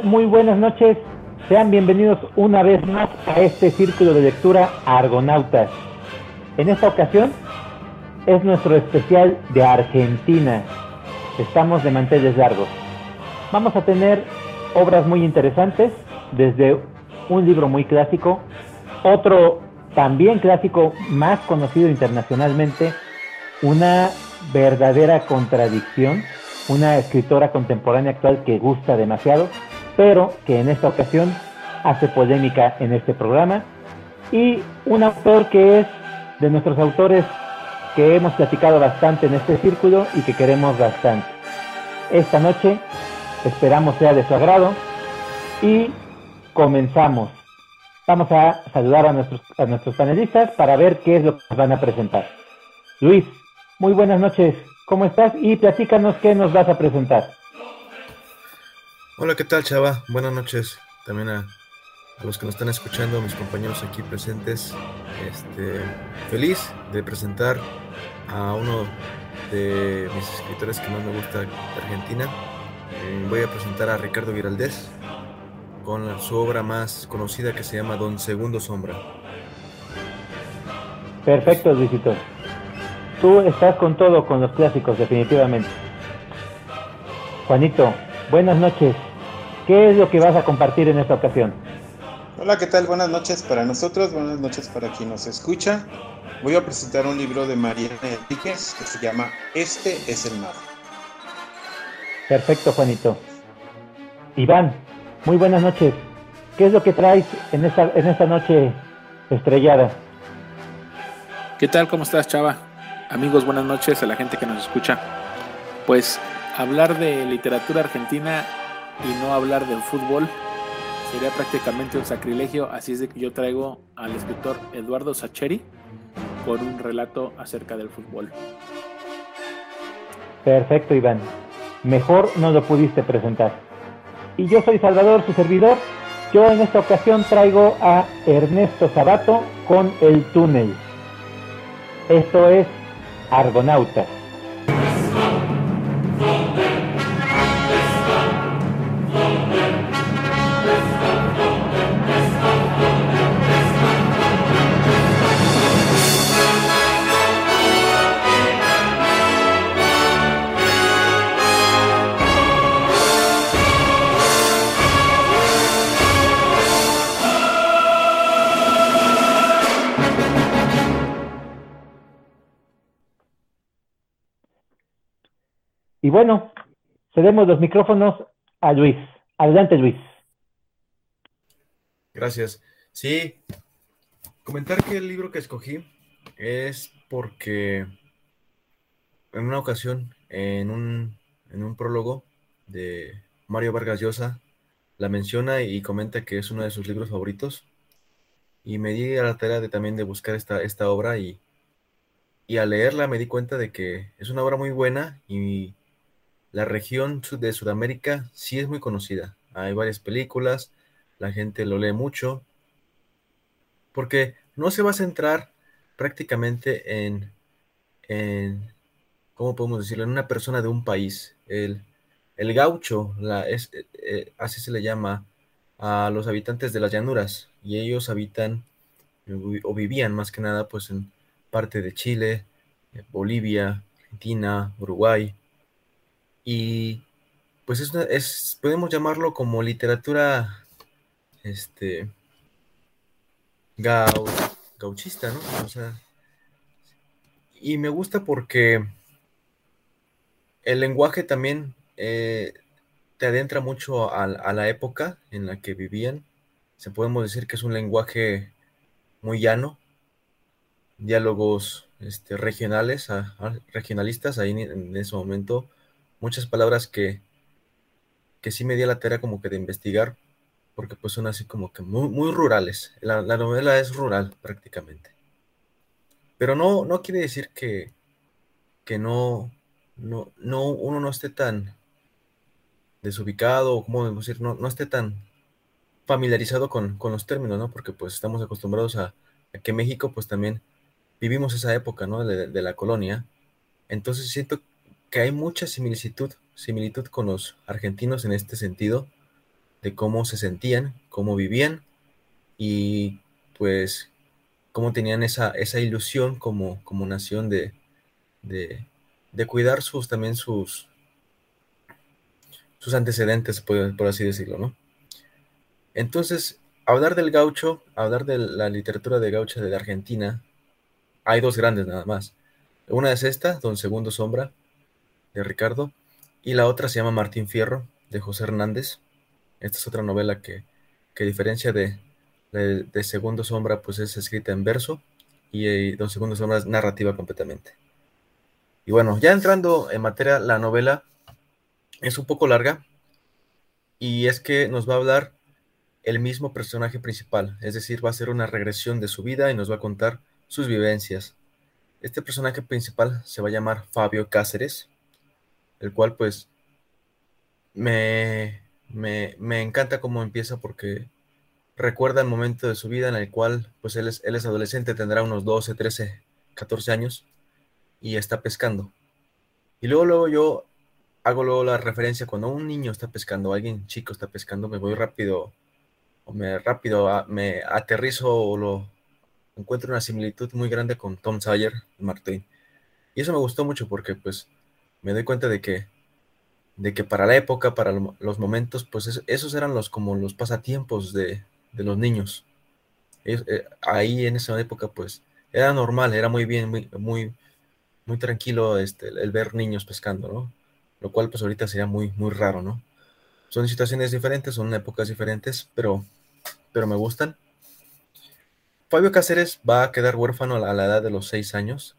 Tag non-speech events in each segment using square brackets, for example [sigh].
Muy buenas noches. Sean bienvenidos una vez más a este círculo de lectura Argonautas. En esta ocasión es nuestro especial de Argentina. Estamos de manteles largos. Vamos a tener obras muy interesantes, desde un libro muy clásico, otro también clásico más conocido internacionalmente, una verdadera contradicción, una escritora contemporánea actual que gusta demasiado, pero que en esta ocasión hace polémica en este programa, y un autor que es de nuestros autores que hemos platicado bastante en este círculo y que queremos bastante. Esta noche esperamos sea de su agrado y comenzamos. Vamos a saludar a nuestros, a nuestros panelistas para ver qué es lo que nos van a presentar. Luis, muy buenas noches, ¿cómo estás? Y platícanos qué nos vas a presentar. Hola, ¿qué tal, Chava? Buenas noches también a, a los que nos están escuchando, mis compañeros aquí presentes. Este, feliz de presentar a uno de mis escritores que más me gusta de Argentina. Eh, voy a presentar a Ricardo Giraldez con su obra más conocida que se llama Don Segundo Sombra. Perfecto, Luisito. Tú estás con todo, con los clásicos, definitivamente. Juanito, buenas noches. ¿Qué es lo que vas a compartir en esta ocasión? Hola, ¿qué tal? Buenas noches para nosotros, buenas noches para quien nos escucha. Voy a presentar un libro de Mariana Enríquez que se llama Este es el mar. Perfecto, Juanito. Iván, muy buenas noches. ¿Qué es lo que traes en esta, en esta noche estrellada? ¿Qué tal? ¿Cómo estás, Chava? Amigos, buenas noches a la gente que nos escucha. Pues hablar de literatura argentina y no hablar del fútbol sería prácticamente un sacrilegio, así es de que yo traigo al escritor Eduardo Sacheri con un relato acerca del fútbol. Perfecto, Iván. Mejor no lo pudiste presentar. Y yo soy Salvador, su servidor. Yo en esta ocasión traigo a Ernesto Sabato con El Túnel. Esto es Argonautas. Bueno, cedemos los micrófonos a Luis. Adelante, Luis. Gracias. Sí, comentar que el libro que escogí es porque en una ocasión, en un, en un prólogo de Mario Vargas Llosa, la menciona y comenta que es uno de sus libros favoritos. Y me di a la tarea de también de buscar esta, esta obra y, y al leerla me di cuenta de que es una obra muy buena y la región de Sudamérica sí es muy conocida. Hay varias películas, la gente lo lee mucho, porque no se va a centrar prácticamente en, en ¿cómo podemos decirlo?, en una persona de un país. El, el gaucho, la, es, eh, eh, así se le llama a los habitantes de las llanuras, y ellos habitan o vivían más que nada pues en parte de Chile, Bolivia, Argentina, Uruguay, y pues es, es, podemos llamarlo como literatura este gau, gauchista, ¿no? O sea, y me gusta porque el lenguaje también eh, te adentra mucho a, la época en la que vivían. Se podemos decir que es un lenguaje muy llano, diálogos este, regionales, regionalistas ahí en ese momento muchas palabras que, que sí me di a la tarea como que de investigar, porque pues son así como que muy, muy rurales. La, la, novela es rural prácticamente. Pero no, no quiere decir que, que no, no, no, uno no esté tan desubicado, o como decir, no, no esté tan familiarizado con, con, los términos, ¿no? Porque pues estamos acostumbrados a, a, que México pues también vivimos esa época, ¿no? De, de la colonia. Entonces siento que hay mucha similitud, similitud con los argentinos en este sentido, de cómo se sentían, cómo vivían y pues cómo tenían esa, esa ilusión como, como nación de, de, cuidar sus, también sus, sus antecedentes, por, por, así decirlo, ¿no? Entonces, hablar del gaucho, hablar de la literatura de gaucha de la Argentina, hay dos grandes nada más. Una es esta, Don Segundo Sombra, de Ricardo, y la otra se llama Martín Fierro, de José Hernández. Esta es otra novela que, que a diferencia de, de, Segundo Sombra, pues es escrita en verso, y eh, Don Segundo Sombra es narrativa completamente. Y bueno, ya entrando en materia, la novela es un poco larga, y es que nos va a hablar el mismo personaje principal, es decir, va a ser una regresión de su vida y nos va a contar sus vivencias. Este personaje principal se va a llamar Fabio Cáceres, el cual pues me, me, encanta cómo empieza porque recuerda el momento de su vida en el cual pues él es, él es adolescente, tendrá unos 12, 13, 14 años y está pescando. Y luego, luego yo hago luego la referencia cuando un niño está pescando, alguien chico está pescando, me voy rápido, o me rápido me aterrizo o lo encuentro una similitud muy grande con Tom Sawyer Martín. Y eso me gustó mucho porque pues me doy cuenta de que de que para la época, para los momentos, pues esos eran los como los pasatiempos de, los niños. Eh, ahí en esa época, pues era normal, era muy bien, muy, muy, muy tranquilo este, el ver niños pescando, ¿no? Lo cual pues ahorita sería muy, muy raro, ¿no? Son situaciones diferentes, son épocas diferentes, pero, pero me gustan. Fabio Cáceres va a quedar huérfano a la edad de los seis años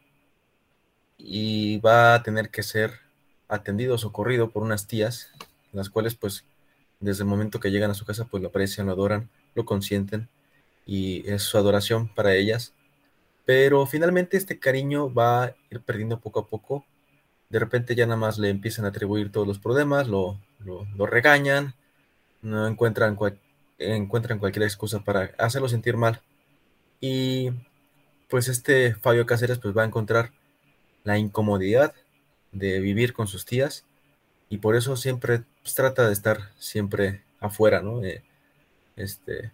y va a tener que ser atendido, socorrido por unas tías, las cuales pues desde el momento que llegan a su casa pues lo aprecian, lo adoran, lo consienten y es su adoración para ellas. Pero finalmente este cariño va a ir perdiendo poco a poco. De repente ya nada más le empiezan a atribuir todos los problemas, lo, lo, regañan, no encuentran, encuentran cualquier excusa para hacerlo sentir mal. Y pues este Fabio Cáceres pues va a encontrar la incomodidad de vivir con sus tías y por eso siempre pues, trata de estar siempre afuera, ¿no? Eh, este,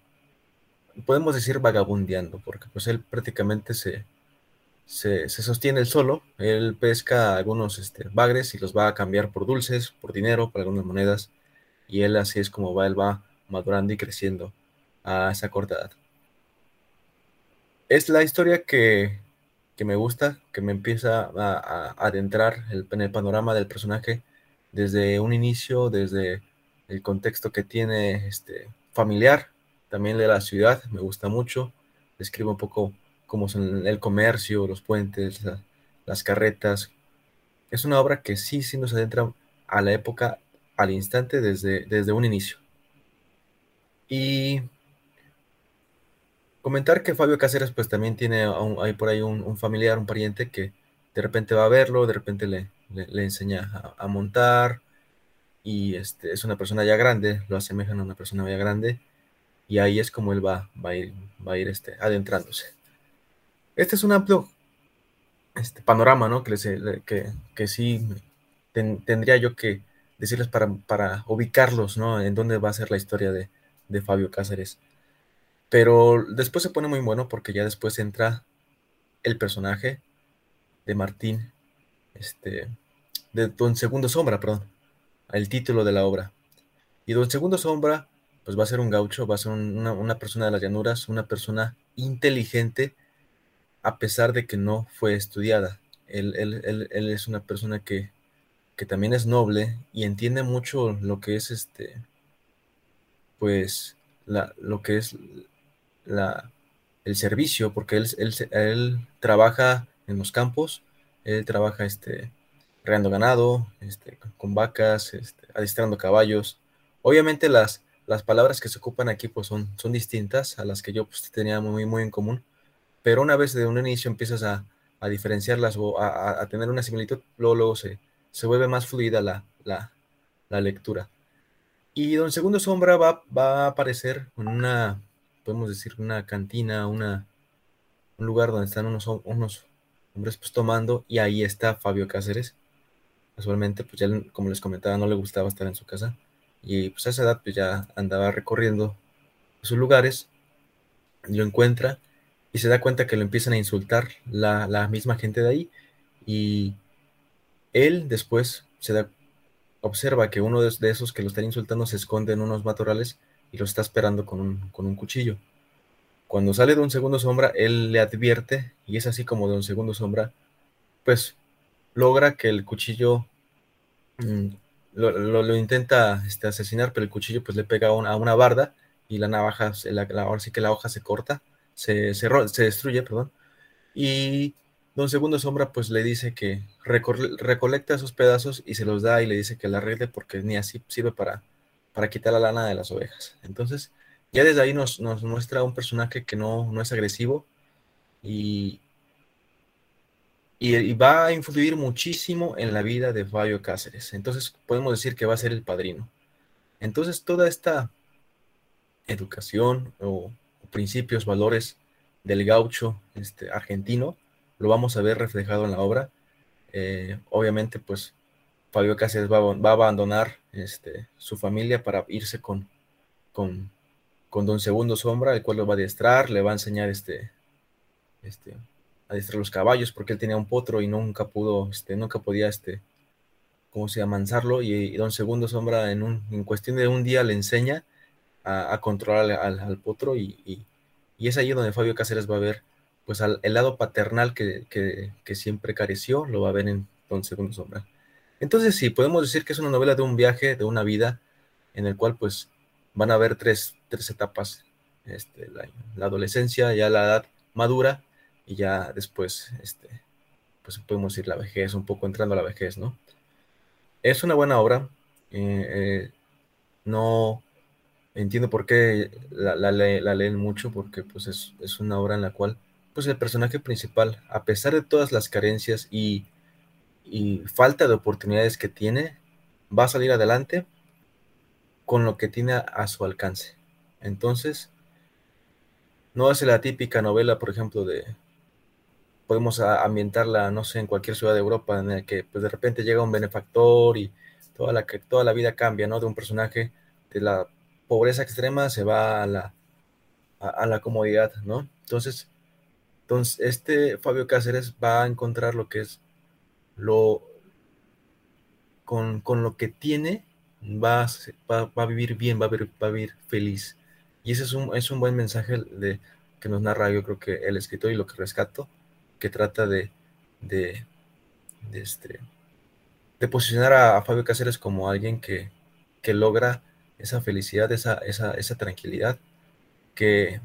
podemos decir vagabundeando, porque pues él prácticamente se, se, sostiene él solo, él pesca algunos este, bagres y los va a cambiar por dulces, por dinero, por algunas monedas, y él así es como va, él va madurando y creciendo a esa corta edad. Es la historia que que me gusta, que me empieza a, adentrar en el panorama del personaje desde un inicio, desde el contexto que tiene este, familiar, también de la ciudad, me gusta mucho. Describe un poco cómo son el comercio, los puentes, las carretas. Es una obra que sí, sí nos adentra a la época, al instante, desde, desde un inicio. Y Comentar que Fabio Cáceres pues también tiene hay por ahí un, familiar, un pariente que de repente va a verlo, de repente le, le, enseña a, montar y este, es una persona ya grande, lo asemejan a una persona ya grande y ahí es como él va, va a ir, va a ir este, adentrándose. Este es un amplio este, panorama, ¿no? Que, que, que sí tendría yo que decirles para, para ubicarlos, ¿no? En dónde va a ser la historia de, de Fabio Cáceres. Pero después se pone muy bueno porque ya después entra el personaje de Martín, este, de Don Segundo Sombra, perdón, el título de la obra. Y Don Segundo Sombra, pues va a ser un gaucho, va a ser una, persona de las llanuras, una persona inteligente, a pesar de que no fue estudiada. Él, es una persona que, que, también es noble y entiende mucho lo que es este, pues, la, lo que es el servicio, porque él, él, trabaja en los campos, él trabaja este, creando ganado, este, con vacas, este, adiestrando caballos. Obviamente las, las palabras que se ocupan aquí pues son, son distintas a las que yo pues, tenía muy, muy en común, pero una vez de un inicio empiezas a, a diferenciarlas o a, a, tener una similitud, luego, luego se, se vuelve más fluida la, la, la lectura. Y Don Segundo Sombra va, va a aparecer en una, podemos decir, una cantina, una, un lugar donde están unos, unos hombres pues tomando y ahí está Fabio Cáceres. Casualmente, pues ya como les comentaba, no le gustaba estar en su casa. y pues a esa edad pues ya andaba recorriendo sus lugares, lo encuentra y se da cuenta que lo empiezan a insultar la, la misma gente de ahí y él después se da, observa que uno de, esos que lo están insultando se esconde en unos matorrales y lo está esperando con un, con un cuchillo. Cuando sale de un segundo sombra, él le advierte y es así como de un segundo sombra, pues logra que el cuchillo mm, lo, intenta este, asesinar, pero el cuchillo pues le pega a una, barda y la navaja, la, ahora sí que la hoja se corta, se, se, se destruye, perdón, y Don Segundo Sombra pues le dice que recolecta esos pedazos y se los da y le dice que la arregle porque ni así sirve para, para quitar la lana de las ovejas. Entonces, ya desde ahí nos, muestra un personaje que no, no es agresivo y, y, va a influir muchísimo en la vida de Fabio Cáceres. Entonces, podemos decir que va a ser el padrino. Entonces, toda esta educación o, principios, valores del gaucho este, argentino, lo vamos a ver reflejado en la obra. Eh, obviamente, pues Fabio Cáceres va, a abandonar este, su familia para irse con, con, con, Don Segundo Sombra, el cual lo va a adiestrar, le va a enseñar este, este, a adiestrar los caballos, porque él tenía un potro y nunca pudo, este, nunca podía, este, ¿cómo se llama?, amansarlo, y, Don Segundo Sombra en, un, en cuestión de un día le enseña a, controlar al, potro, y, y, y, es ahí donde Fabio Cáceres va a ver pues el lado paternal que, siempre careció, lo va a ver en Don Segundo Sombra. Entonces sí, podemos decir que es una novela de un viaje, de una vida, en el cual pues van a haber tres, etapas, este, la, adolescencia, ya la edad madura, y ya después, este, pues podemos decir la vejez, un poco entrando a la vejez, ¿no? Es una buena obra, eh, eh, no entiendo por qué la, leen mucho, porque pues es, es una obra en la cual pues el personaje principal, a pesar de todas las carencias y, falta de oportunidades que tiene, va a salir adelante con lo que tiene a su alcance. Entonces, no es la típica novela, por ejemplo, de podemos ambientarla, no sé, en cualquier ciudad de Europa, en la que pues, de repente llega un benefactor y toda la, toda la vida cambia, ¿no? De un personaje de la pobreza extrema se va a la, a la comodidad, ¿no? Entonces, entonces, este Fabio Cáceres va a encontrar lo que es lo con, lo que tiene, va, va, a vivir bien, va a vivir, va feliz. Y ese es un, es un buen mensaje de, que nos narra, yo creo que el escritor y lo que rescato, que trata de, de, este, de posicionar a, Fabio Cáceres como alguien que, que logra esa felicidad, esa, esa, esa tranquilidad que,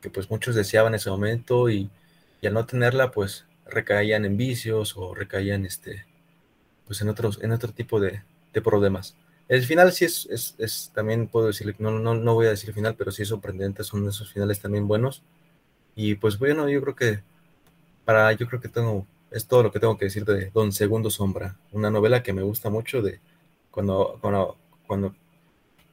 que pues muchos deseaban en ese momento y, al no tenerla pues recaían en vicios o recaían este pues en otros en otro tipo de, problemas. El final sí es, es, también puedo decir, no, no, no voy a decir final, pero sí es sorprendente, son esos finales también buenos. Y pues bueno, yo creo que para, yo creo que tengo, es todo lo que tengo que decir de Don Segundo Sombra, una novela que me gusta mucho de cuando, cuando, cuando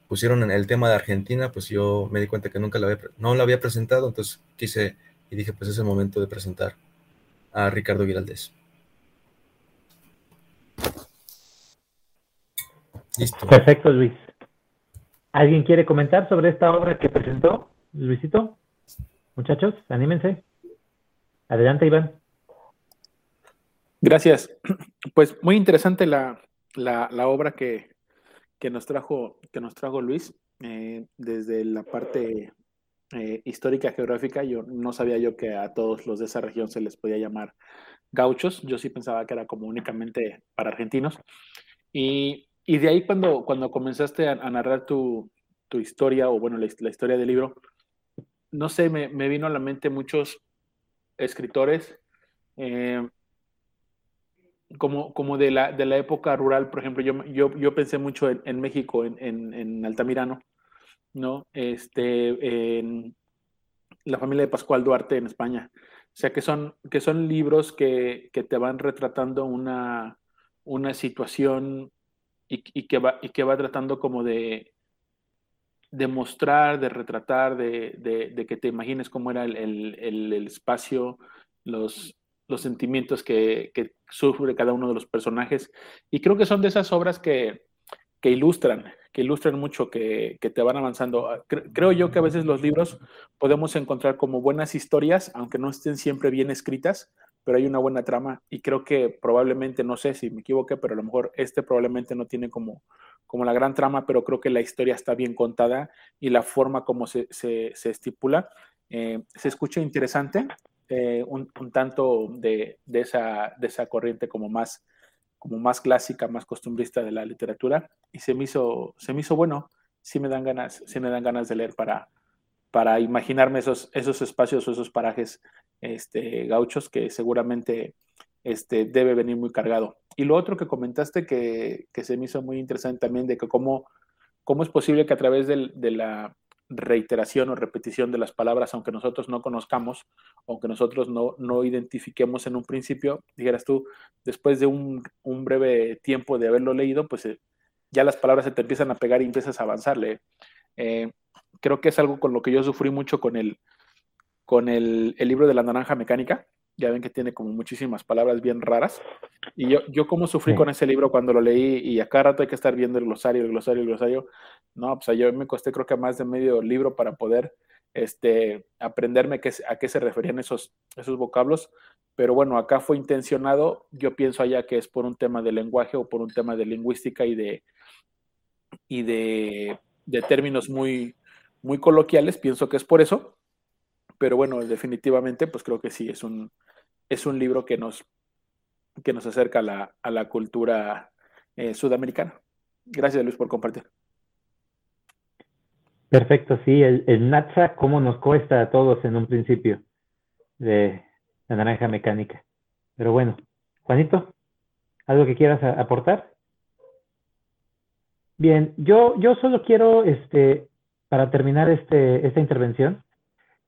pusieron el tema de Argentina, pues yo me di cuenta que nunca la había, no la había presentado, entonces quise y dije, pues es el momento de presentar a Ricardo Giraldez. Listo. Perfecto, Luis. ¿Alguien quiere comentar sobre esta obra que presentó, Luisito? Muchachos, anímense. Adelante, Iván. Gracias. Pues muy interesante la, la obra que, que nos trajo, que nos trajo Luis, eh, desde la parte eh, histórica geográfica, yo no sabía yo que a todos los de esa región se les podía llamar gauchos, yo sí pensaba que era como únicamente para argentinos. Y, y de ahí cuando, cuando comenzaste a, narrar tu, tu, historia, o bueno, la, historia del libro, no sé, me, me, vino a la mente muchos escritores eh, como, como de, la, de la época rural, por ejemplo, yo, yo, yo pensé mucho en, en México, en, en, en, Altamirano, ¿no? Este, en la familia de Pascual Duarte en España. O sea, que son, que son libros que, que te van retratando una, una situación y, que va, y que va tratando como de, de mostrar, de retratar, de, de, de que te imagines cómo era el, el, el espacio, los, los sentimientos que, sufre cada uno de los personajes. Y creo que son de esas obras que, ilustran, que ilustran mucho, que, te van avanzando. Ah, creo yo que a veces los libros podemos encontrar como buenas historias, aunque no estén siempre bien escritas, pero hay una buena trama y creo que probablemente, no sé si me equivoqué, pero a lo mejor este probablemente no tiene como, como la gran trama, pero creo que la historia está bien contada y la forma como se, estipula eh, se escucha interesante, eh, un, tanto de, esa, de esa corriente como más, como más clásica, más costumbrista de la literatura y se me hizo, se me hizo bueno, sí me dan ganas, sí me dan ganas de leer para, para imaginarme esos, esos espacios o esos parajes este, gauchos que seguramente este, debe venir muy cargado. Y lo otro que comentaste que, se me hizo muy interesante también de que cómo, cómo es posible que a través de la reiteración o repetición de las palabras, aunque nosotros no conozcamos, aunque nosotros no, no identifiquemos en un principio, dijeras tú, después de un, breve tiempo de haberlo leído, pues eh, ya las palabras se te empiezan a pegar y empiezas a avanzarle. Eh, creo que es algo con lo que yo sufrí mucho con el, con el, libro de la naranja mecánica. Ya ven que tiene como muchísimas palabras bien raras. Y yo, yo como sufrí con ese libro cuando lo leí y a cada rato hay que estar viendo el glosario, el glosario, el glosario. No, pues yo me costé creo que más de medio libro para poder este, aprenderme qué, a qué se referían esos, esos vocablos. Pero bueno, acá fue intencionado. Yo pienso allá que es por un tema de lenguaje o por un tema de lingüística y de, y de, de términos muy, muy coloquiales. Pienso que es por eso pero bueno, definitivamente, pues creo que sí, es un, es un libro que nos, que nos acerca a la, a la cultura eh, sudamericana. Gracias, Luis, por compartir. Perfecto, sí, el, el Natsa, cómo nos cuesta a todos en un principio de la naranja mecánica. Pero bueno, Juanito, ¿algo que quieras aportar? Bien, yo, yo solo quiero, este, para terminar este, esta intervención,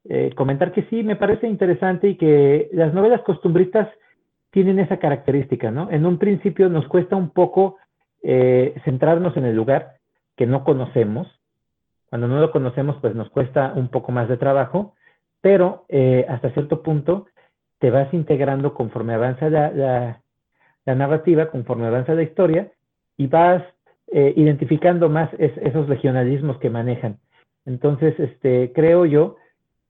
eh, comentar que sí, me parece interesante y que las novelas costumbristas tienen esa característica, ¿no? En un principio nos cuesta un poco eh, centrarnos en el lugar que no conocemos. Cuando no lo conocemos, pues nos cuesta un poco más de trabajo, pero eh, hasta cierto punto te vas integrando conforme avanza la, narrativa, conforme avanza la historia, y vas identificando más esos regionalismos que manejan. Entonces, este, creo yo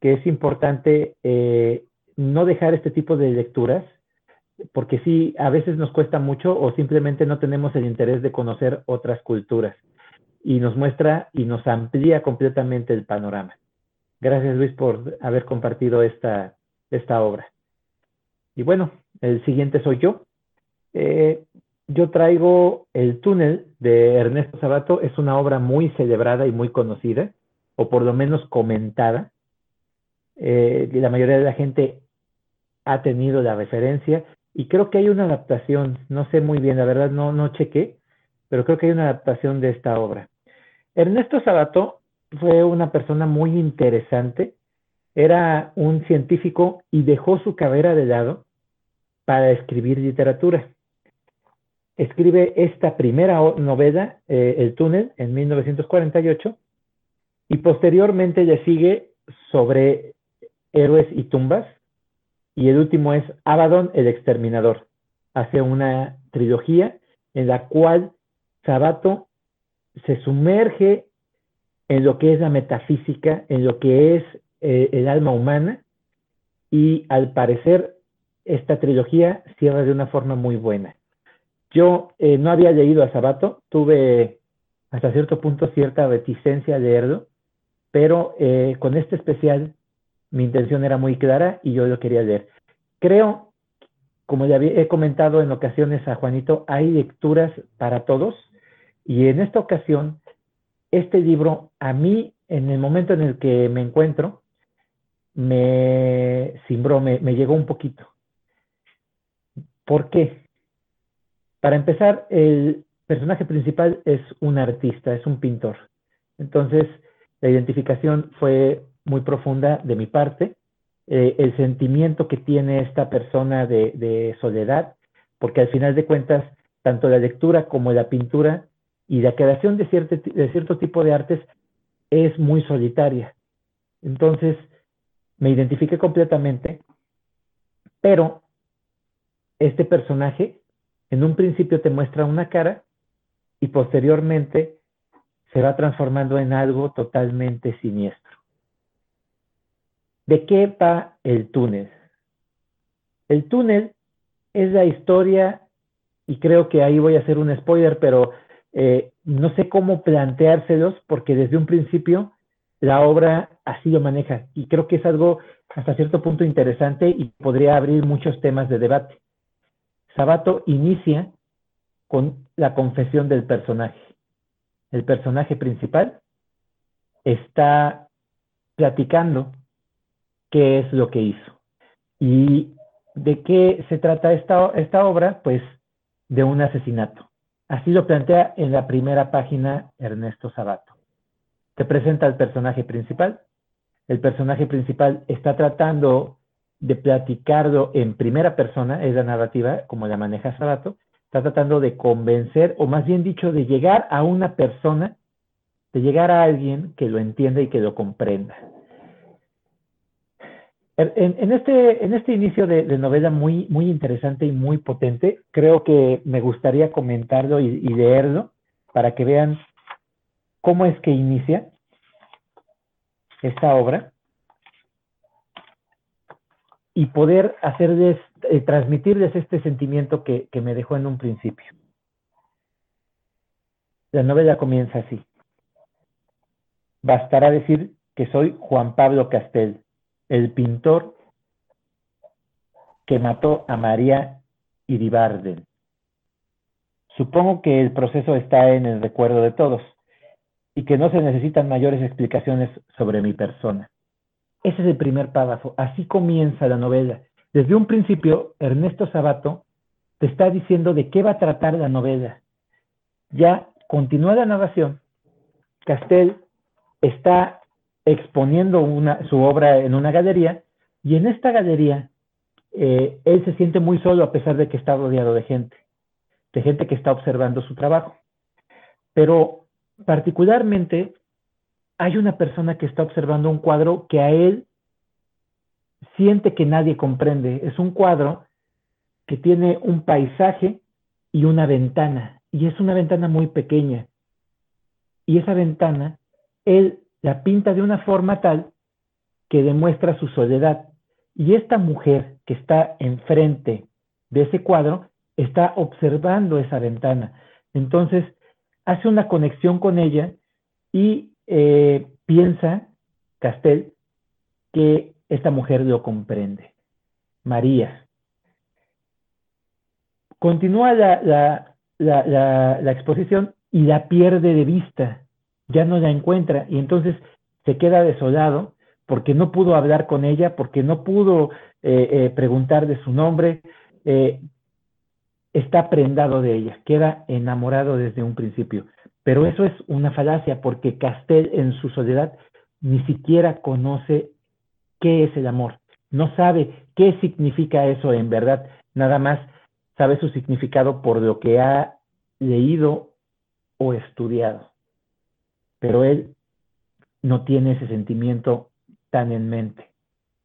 que es importante eh, no dejar este tipo de lecturas, porque sí, a veces nos cuesta mucho o simplemente no tenemos el interés de conocer otras culturas. Y nos muestra y nos amplía completamente el panorama. Gracias Luis por haber compartido esta, esta obra. Y bueno, el siguiente soy yo. Eh, yo traigo El túnel de Ernesto Sabato. Es una obra muy celebrada y muy conocida, o por lo menos comentada. Eh, la mayoría de la gente ha tenido la referencia y creo que hay una adaptación, no sé muy bien, la verdad no, no chequé, pero creo que hay una adaptación de esta obra. Ernesto Sabato fue una persona muy interesante, era un científico y dejó su carrera de lado para escribir literatura. Escribe esta primera novela, eh, El túnel, en 1948, y posteriormente le sigue sobre Héroes y Tumbas. Y el último es Abaddon el Exterminador. Hace una trilogía en la cual Sabato se sumerge en lo que es la metafísica, en lo que es eh, el alma humana, y al parecer esta trilogía cierra de una forma muy buena. Yo eh, no había leído a Sabato, tuve hasta cierto punto cierta reticencia a leerlo, pero eh, con este especial mi intención era muy clara y yo lo quería leer. Creo, como ya he comentado en ocasiones a Juanito, hay lecturas para todos y en esta ocasión, este libro a mí, en el momento en el que me encuentro, me cimbró, me, me llegó un poquito. ¿Por qué? Para empezar, el personaje principal es un artista, es un pintor. Entonces, la identificación fue muy profunda de mi parte, eh, el sentimiento que tiene esta persona de, soledad, porque al final de cuentas, tanto la lectura como la pintura y la creación de cierto, de cierto tipo de artes es muy solitaria. Entonces, me identifiqué completamente, pero este personaje en un principio te muestra una cara y posteriormente se va transformando en algo totalmente siniestro. ¿De qué va el túnel? El túnel es la historia, y creo que ahí voy a hacer un spoiler, pero eh, no sé cómo planteárselos porque desde un principio la obra así lo maneja y creo que es algo hasta cierto punto interesante y podría abrir muchos temas de debate. Sabato inicia con la confesión del personaje. El personaje principal está platicando qué es lo que hizo. ¿Y de qué se trata esta, esta obra? Pues de un asesinato. Así lo plantea en la primera página Ernesto Sabato. Te presenta al personaje principal. El personaje principal está tratando de platicarlo en primera persona, es la narrativa como la maneja Sabato, está tratando de convencer, o más bien dicho, de llegar a una persona, de llegar a alguien que lo entienda y que lo comprenda. En, este, en este inicio de, novela muy, muy interesante y muy potente, creo que me gustaría comentarlo y, leerlo para que vean cómo es que inicia esta obra y poder hacerles, eh, transmitirles este sentimiento que, que me dejó en un principio. La novela comienza así. Bastará decir que soy Juan Pablo Castel el pintor que mató a María Iribarden. Supongo que el proceso está en el recuerdo de todos y que no se necesitan mayores explicaciones sobre mi persona. Ese es el primer párrafo. Así comienza la novela. Desde un principio, Ernesto Sabato te está diciendo de qué va a tratar la novela. Ya continúa la narración. Castel está exponiendo su obra en una galería y en esta galería eh, él se siente muy solo a pesar de que está rodeado de gente, de gente que está observando su trabajo. Pero particularmente hay una persona que está observando un cuadro que a él siente que nadie comprende. Es un cuadro que tiene un paisaje y una ventana, y es una ventana muy pequeña. Y esa ventana, él la pinta de una forma tal que demuestra su soledad. Y esta mujer que está enfrente de ese cuadro está observando esa ventana. Entonces, hace una conexión con ella y eh, piensa, Castel, que esta mujer lo comprende. María. Continúa la, la exposición y la pierde de vista ya no la encuentra. Y entonces se queda desolado porque no pudo hablar con ella, porque no pudo eh, eh, preguntar de su nombre, eh, está prendado de ella, queda enamorado desde un principio. Pero eso es una falacia porque Castel en su soledad ni siquiera conoce qué es el amor, no sabe qué significa eso en verdad, nada más sabe su significado por lo que ha leído o estudiado pero él no tiene ese sentimiento tan en mente.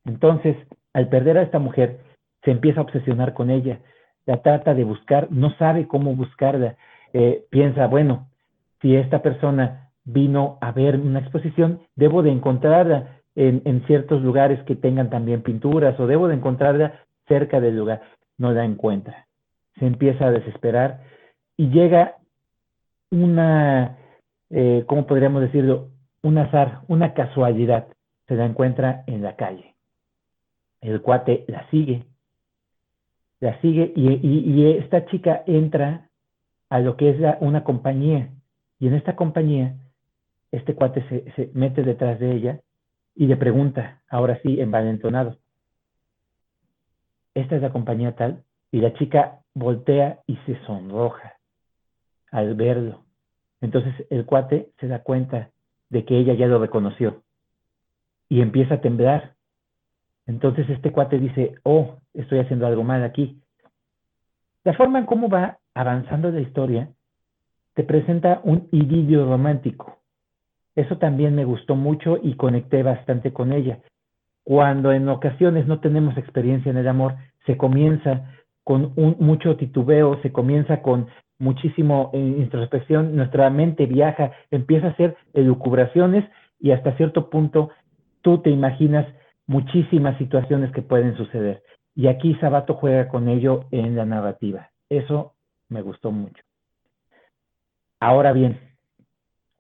Entonces, al perder a esta mujer, se empieza a obsesionar con ella, la trata de buscar, no sabe cómo buscarla, eh, piensa, bueno, si esta persona vino a ver una exposición, debo de encontrarla en, en, ciertos lugares que tengan también pinturas o debo de encontrarla cerca del lugar. No la encuentra. Se empieza a desesperar y llega una eh, ¿cómo podríamos decirlo? Un azar, una casualidad, se la encuentra en la calle. El cuate la sigue, la sigue y, esta chica entra a lo que es una compañía y en esta compañía este cuate se, se mete detrás de ella y le pregunta, ahora sí, envalentonado, esta es la compañía tal, y la chica voltea y se sonroja al verlo. Entonces el cuate se da cuenta de que ella ya lo reconoció y empieza a temblar. Entonces este cuate dice, oh, estoy haciendo algo mal aquí. La forma en cómo va avanzando la historia te presenta un idilio romántico. Eso también me gustó mucho y conecté bastante con ella. Cuando en ocasiones no tenemos experiencia en el amor, se comienza con un, mucho titubeo, se comienza con muchísimo en introspección, nuestra mente viaja, empieza a hacer elucubraciones y hasta cierto punto tú te imaginas muchísimas situaciones que pueden suceder. Y aquí Sabato juega con ello en la narrativa. Eso me gustó mucho. Ahora bien,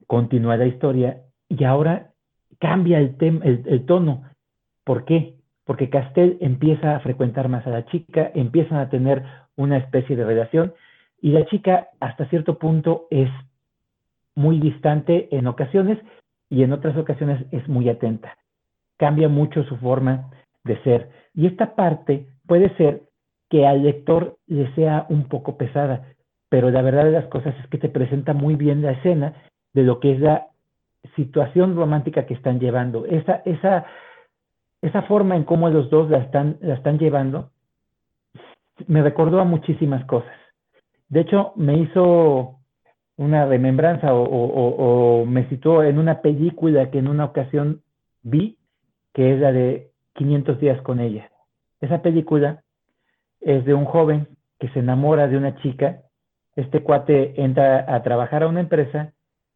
continúa la historia y ahora cambia el, el, tono. ¿Por qué? Porque Castel empieza a frecuentar más a la chica, empiezan a tener una especie de relación y la chica hasta cierto punto es muy distante en ocasiones y en otras ocasiones es muy atenta. Cambia mucho su forma de ser. Y esta parte puede ser que al lector le sea un poco pesada, pero la verdad de las cosas es que te presenta muy bien la escena de lo que es la situación romántica que están llevando. Esa, esa, esa forma en cómo los dos la están, la están llevando me recordó a muchísimas cosas. De hecho, me hizo una remembranza o, me situó en una película que en una ocasión vi, que es la de 500 días con ella. Esa película es de un joven que se enamora de una chica. Este cuate entra a trabajar a una empresa,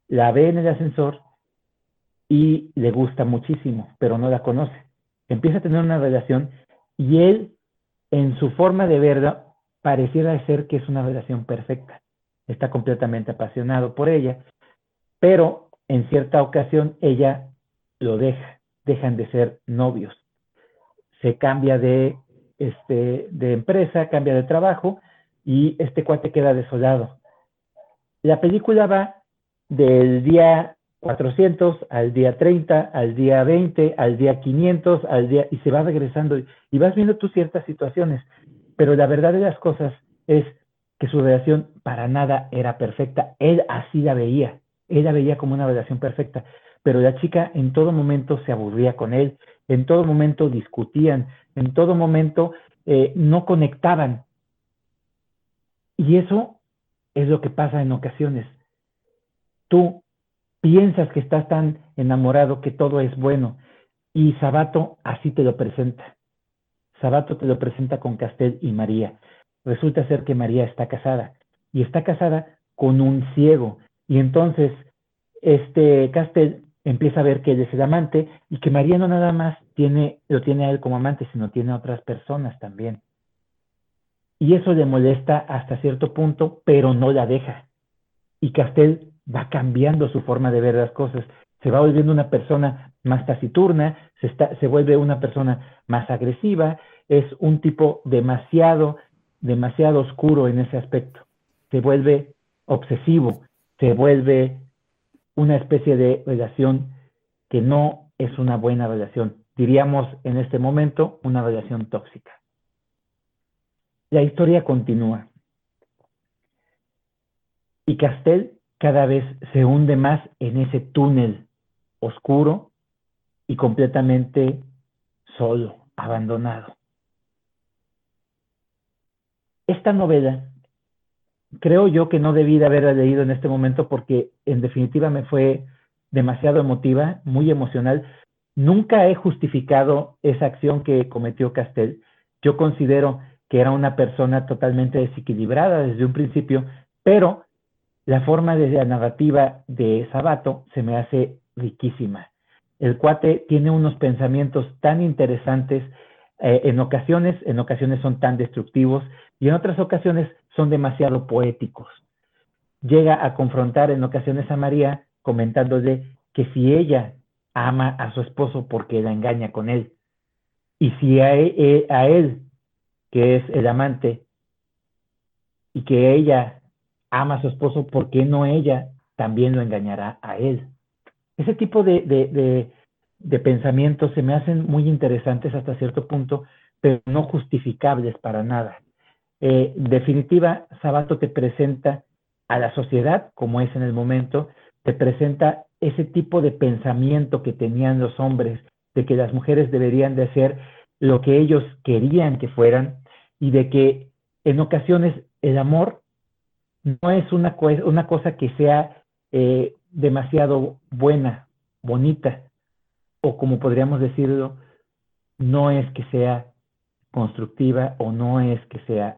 la ve en el ascensor y le gusta muchísimo, pero no la conoce. Empieza a tener una relación y él, en su forma de verla, pareciera ser que es una relación perfecta. Está completamente apasionado por ella, pero en cierta ocasión ella lo deja, dejan de ser novios. Se cambia de, este, de empresa, cambia de trabajo y este cuate queda desolado. La película va del día 400 al día 30, al día 20, al día 500, al día y se va regresando y vas viendo tú ciertas situaciones pero la verdad de las cosas es que su relación para nada era perfecta. Él así la veía, él la veía como una relación perfecta, pero la chica en todo momento se aburría con él, en todo momento discutían, en todo momento eh, no conectaban. Y eso es lo que pasa en ocasiones. Tú piensas que estás tan enamorado que todo es bueno y Sabato así te lo presenta. Sabato te lo presenta con Castel y María. Resulta ser que María está casada y está casada con un ciego. Y entonces este Castel empieza a ver que él es el amante y que María no nada más tiene, lo tiene a él como amante, sino tiene a otras personas también. Y eso le molesta hasta cierto punto, pero no la deja. Y Castel va cambiando su forma de ver las cosas. Se va volviendo una persona más taciturna, se, está, se vuelve una persona más agresiva, es un tipo demasiado, demasiado oscuro en ese aspecto. Se vuelve obsesivo, se vuelve una especie de relación que no es una buena relación. Diríamos en este momento una relación tóxica. La historia continúa. Y Castel cada vez se hunde más en ese túnel oscuro y completamente solo, abandonado. Esta novela, creo yo que no debí de haberla leído en este momento porque en definitiva me fue demasiado emotiva, muy emocional. Nunca he justificado esa acción que cometió Castel. Yo considero que era una persona totalmente desequilibrada desde un principio, pero la forma de la narrativa de Sabato se me hace riquísima. El cuate tiene unos pensamientos tan interesantes, eh, en ocasiones, en ocasiones son tan destructivos y en otras ocasiones son demasiado poéticos. Llega a confrontar en ocasiones a María comentándole que si ella ama a su esposo porque la engaña con él, y si a él, e, a él que es el amante, y que ella ama a su esposo, ¿por qué no ella también lo engañará a él? Ese tipo de, pensamientos se me hacen muy interesantes hasta cierto punto, pero no justificables para nada. Eh, definitiva, Sabato te presenta a la sociedad como es en el momento, te presenta ese tipo de pensamiento que tenían los hombres, de que las mujeres deberían de hacer lo que ellos querían que fueran y de que en ocasiones el amor no es una, cosa que sea eh, demasiado buena, bonita, o como podríamos decirlo, no es que sea constructiva o no es que sea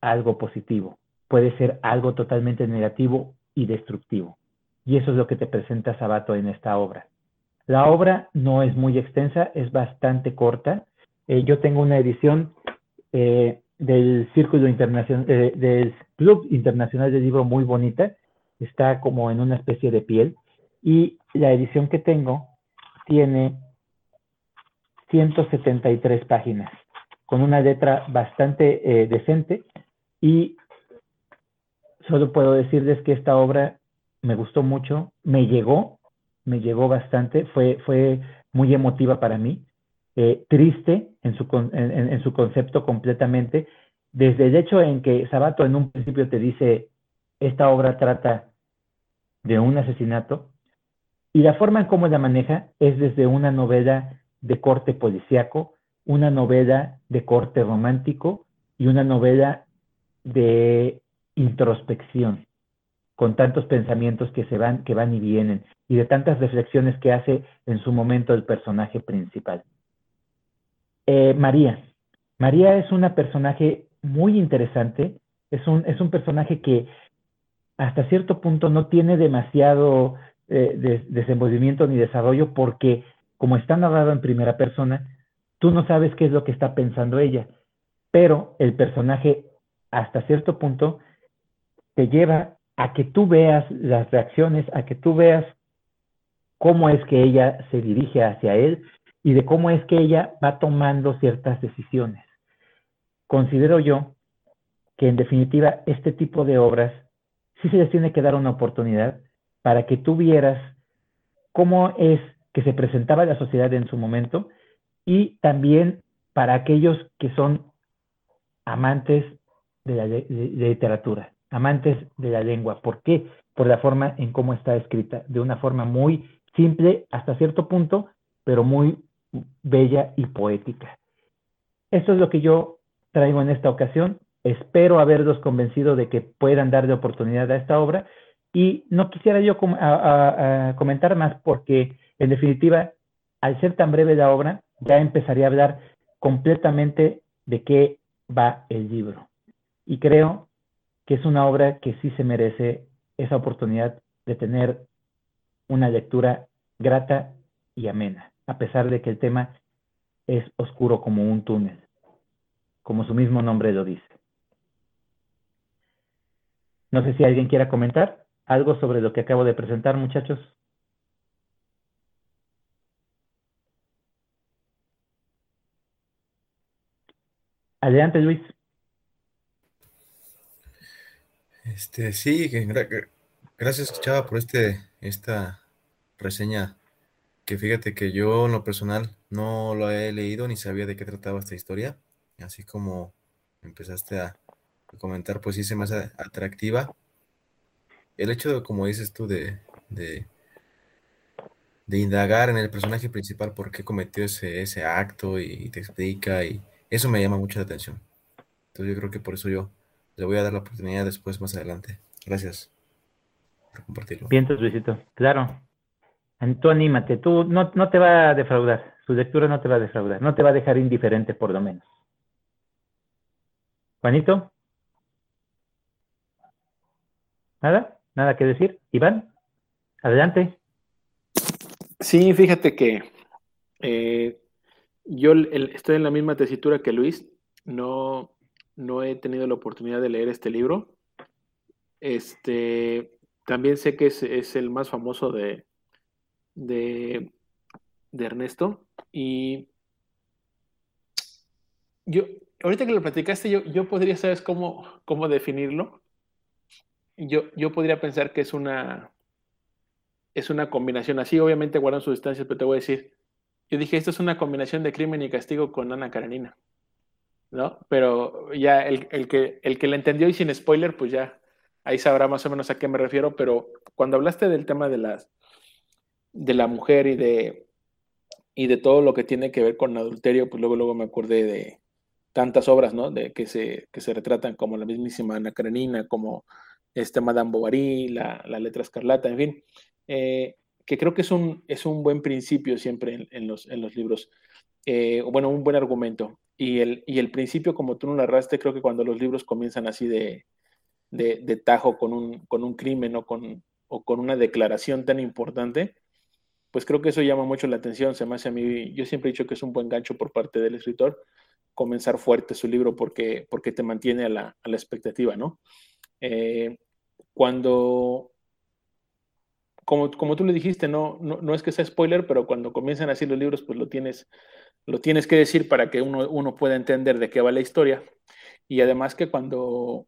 algo positivo. puede ser algo totalmente negativo y destructivo. Y eso es lo que te presenta Sabato en esta obra. La obra no es muy extensa, es bastante corta. Eh, yo tengo una edición eh, del Círculo Internacional, eh, del Club Internacional del Libro muy bonita. Está como en una especie de piel. Y la edición que tengo tiene 173 páginas, con una letra bastante decente. Y solo puedo decirles que esta obra me gustó mucho, me llegó, me llegó bastante, fue, fue muy emotiva para mí, eh, triste en su, en, su concepto completamente, desde el hecho en que Sabato en un principio te dice, esta obra trata de un asesinato, y la forma en cómo la maneja es desde una novela de corte policíaco, una novela de corte romántico y una novela de introspección con tantos pensamientos que se van, que van y vienen, y de tantas reflexiones que hace en su momento el personaje principal. Eh, María. María es una personaje muy interesante, es un, es un personaje que hasta cierto punto no tiene demasiado eh, desenvolvimiento ni desarrollo porque como está narrado en primera persona, tú no sabes qué es lo que está pensando ella, pero el personaje hasta cierto punto te lleva a que tú veas las reacciones, a que tú veas cómo es que ella se dirige hacia él y de cómo es que ella va tomando ciertas decisiones. Considero yo que en definitiva este tipo de obras sí se les tiene que dar una oportunidad para que tú vieras cómo es que se presentaba la sociedad en su momento y también para aquellos que son amantes de la literatura amantes de la lengua. ¿Por qué? Por la forma en cómo está escrita, de una forma muy simple hasta cierto punto, pero muy bella y poética. Eso es lo que yo traigo en esta ocasión. Espero haberlos convencido de que puedan darle oportunidad a esta obra y no quisiera yo comentar más porque, en definitiva, al ser tan breve la obra, ya empezaría a hablar completamente de qué va el libro. Y creo que es una obra que sí se merece esa oportunidad de tener una lectura grata y amena, a pesar de que el tema es oscuro como un túnel, como su mismo nombre lo dice. No sé si alguien quiera comentar algo sobre lo que acabo de presentar, muchachos. Adelante, Luis. Este, sí, gracias Chava por este, esta reseña, que fíjate que yo en lo personal no lo he leído ni sabía de qué trataba esta historia, así como empezaste a, comentar, pues sí se me hace atractiva. El hecho de, como dices tú, de, de, indagar en el personaje principal por qué cometió ese, ese acto y te explica, y eso me llama mucho la atención. Entonces yo creo que por eso yo le voy a dar la oportunidad después, más adelante. Gracias por compartirlo. Bien, Luisito. Claro. Tú anímate. Tú no, no te va a defraudar. Su lectura no te va a defraudar. No te va a dejar indiferente, por lo menos. Juanito. ¿Nada? ¿Nada que decir? Iván, adelante. Sí, fíjate que eh, yo estoy en la misma tesitura que Luis. No, no he tenido la oportunidad de leer este libro. Este, también sé que es, el más famoso de, de, Ernesto. Y yo, ahorita que lo platicaste, yo, yo podría, ¿sabes cómo, cómo definirlo? Yo, yo podría pensar que es una, es una combinación así, obviamente guardan sus distancias, pero te voy a decir, yo dije, esto es una combinación de crimen y castigo con Ana Karenina. ¿No? Pero ya el, que, el que le entendió y sin spoiler, pues ya ahí sabrá más o menos a qué me refiero, pero cuando hablaste del tema de, las, de la mujer y de, y de todo lo que tiene que ver con adulterio, pues luego, luego me acordé de tantas obras, ¿no? De que se, que se retratan como la mismísima Ana Karenina, como este Madame Bovary, la, la letra escarlata, en fin, eh, que creo que es un, es un buen principio siempre en, los, en los libros, eh, bueno, un buen argumento. Y el, y el principio, como tú lo narraste, creo que cuando los libros comienzan así de, de, tajo con un, con un crimen o con, o con una declaración tan importante, pues creo que eso llama mucho la atención. Se me hace a mí, yo siempre he dicho que es un buen gancho por parte del escritor comenzar fuerte su libro porque, porque te mantiene a la, a la expectativa, ¿no? Eh, cuando, como, como, tú le dijiste, no, no, es que sea spoiler, pero cuando comienzan así los libros, pues lo tienes, lo tienes que decir para que uno, uno pueda entender de qué va la historia. Y además que cuando,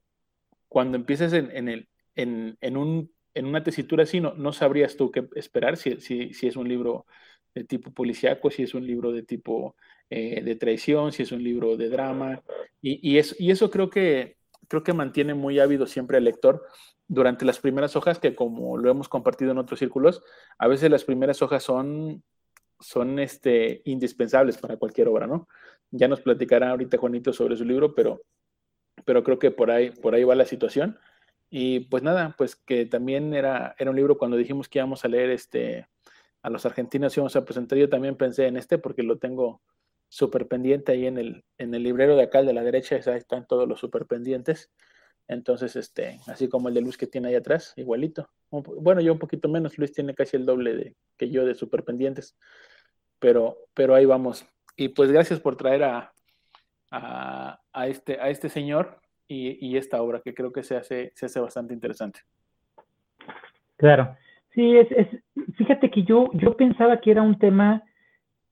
cuando empieces en, el, en, en, un, en una tesitura así, no, no sabrías tú qué esperar si, si, si es un libro de tipo policíaco, si es un libro de tipo eh, de traición, si es un libro de drama. Y, y, eso, y eso creo que, creo que mantiene muy ávido siempre al lector durante las primeras hojas, que como lo hemos compartido en otros círculos, a veces las primeras hojas son, son este, indispensables para cualquier obra, ¿no? Ya nos platicará ahorita Juanito sobre su libro, pero, pero creo que por ahí, por ahí va la situación. Y pues nada, pues que también era, era un libro cuando dijimos que íbamos a leer este, a los argentinos íbamos a presentar, yo también pensé en este porque lo tengo súper pendiente ahí en el, en el librero de acá de la derecha, ahí están todos los súper pendientes. Entonces, este, así como el de Luis que tiene ahí atrás, igualito. Bueno, yo un poquito menos, Luis tiene casi el doble de, que yo de super pendientes, pero, pero ahí vamos. Y pues gracias por traer a, a, a este, a este señor y, y, esta obra que creo que se hace, se hace bastante interesante. Claro, sí, es, es, fíjate que yo, yo pensaba que era un tema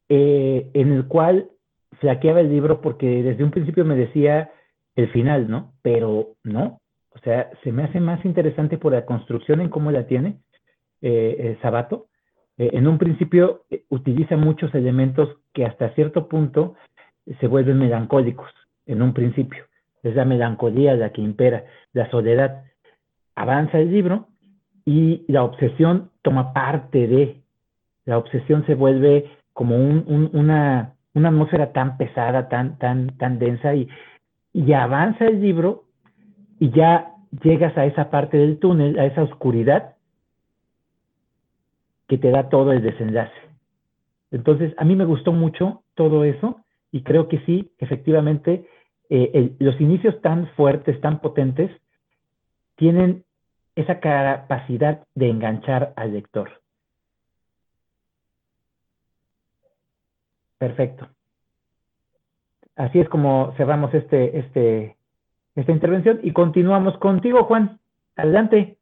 eh, en el cual flaqueaba el libro porque desde un principio me decía el final, ¿no? Pero no, o sea, se me hace más interesante por la construcción en cómo la tiene eh, Sabato. Eh, en un principio eh, utiliza muchos elementos que hasta cierto punto se vuelven melancólicos, en un principio. Es la melancolía la que impera, la soledad. Avanza el libro y la obsesión toma parte de, la obsesión se vuelve como un, una, una atmósfera tan pesada, tan, tan, tan densa y, y avanza el libro y ya llegas a esa parte del túnel, a esa oscuridad que te da todo el desenlace. Entonces, a mí me gustó mucho todo eso y creo que sí, efectivamente, eh, los inicios tan fuertes, tan potentes, tienen esa capacidad de enganchar al lector. Perfecto. Así es como cerramos este, este, esta intervención y continuamos contigo, Juan. Adelante.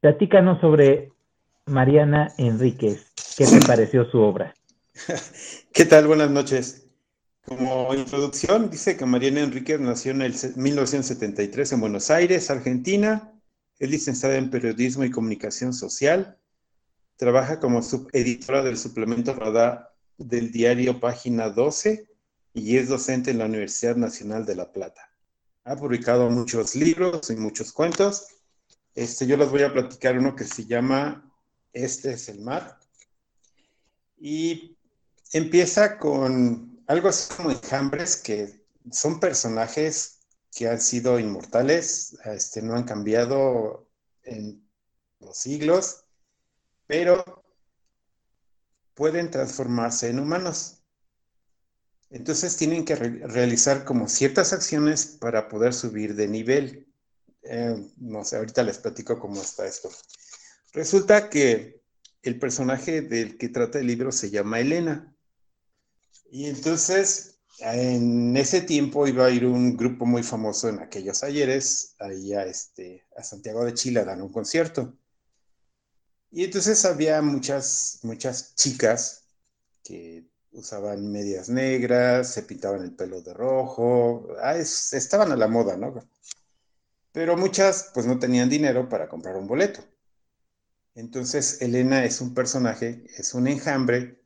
Platícanos sobre Mariana Enríquez. ¿Qué te pareció su obra? [laughs] ¿Qué tal? Buenas noches. Como introducción, dice que Mariana Enríquez nació en el 1973 en Buenos Aires, Argentina. Es licenciada en Periodismo y Comunicación Social. Trabaja como subeditora del suplemento Radar del diario Página 12 y es docente en la Universidad Nacional de La Plata. Ha publicado muchos libros y muchos cuentos. Este, yo les voy a platicar uno que se llama Este es el mar. Y empieza con algo así como enjambres que son personajes que han sido inmortales, este, no han cambiado en los siglos, pero pueden transformarse en humanos. Entonces tienen que realizar como ciertas acciones para poder subir de nivel. Eh, no sé, ahorita les platico cómo está esto. Resulta que el personaje del que trata el libro se llama Elena. Y entonces, en ese tiempo iba a ir un grupo muy famoso en aquellos ayeres, ahí a, este, a Santiago de Chile a dar un concierto. Y entonces había muchas, muchas chicas que usaban medias negras, se pintaban el pelo de rojo, ah, estaban a la moda, ¿no? Pero muchas pues no tenían dinero para comprar un boleto. Entonces Elena es un personaje, es un enjambre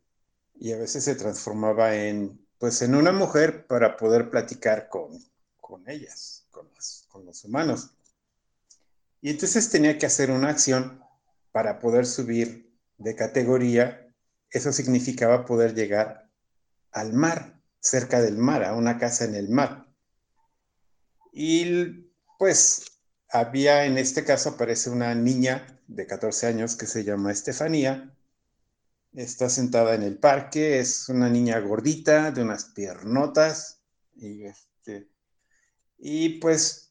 y a veces se transformaba en pues en una mujer para poder platicar con, con ellas, con con los humanos. Y entonces tenía que hacer una acción para poder subir de categoría eso significaba poder llegar al mar, cerca del mar, a una casa en el mar. Y pues había, en este caso aparece una niña de 14 años que se llama Estefanía. Está sentada en el parque, es una niña gordita, de unas piernotas. Y, este, y pues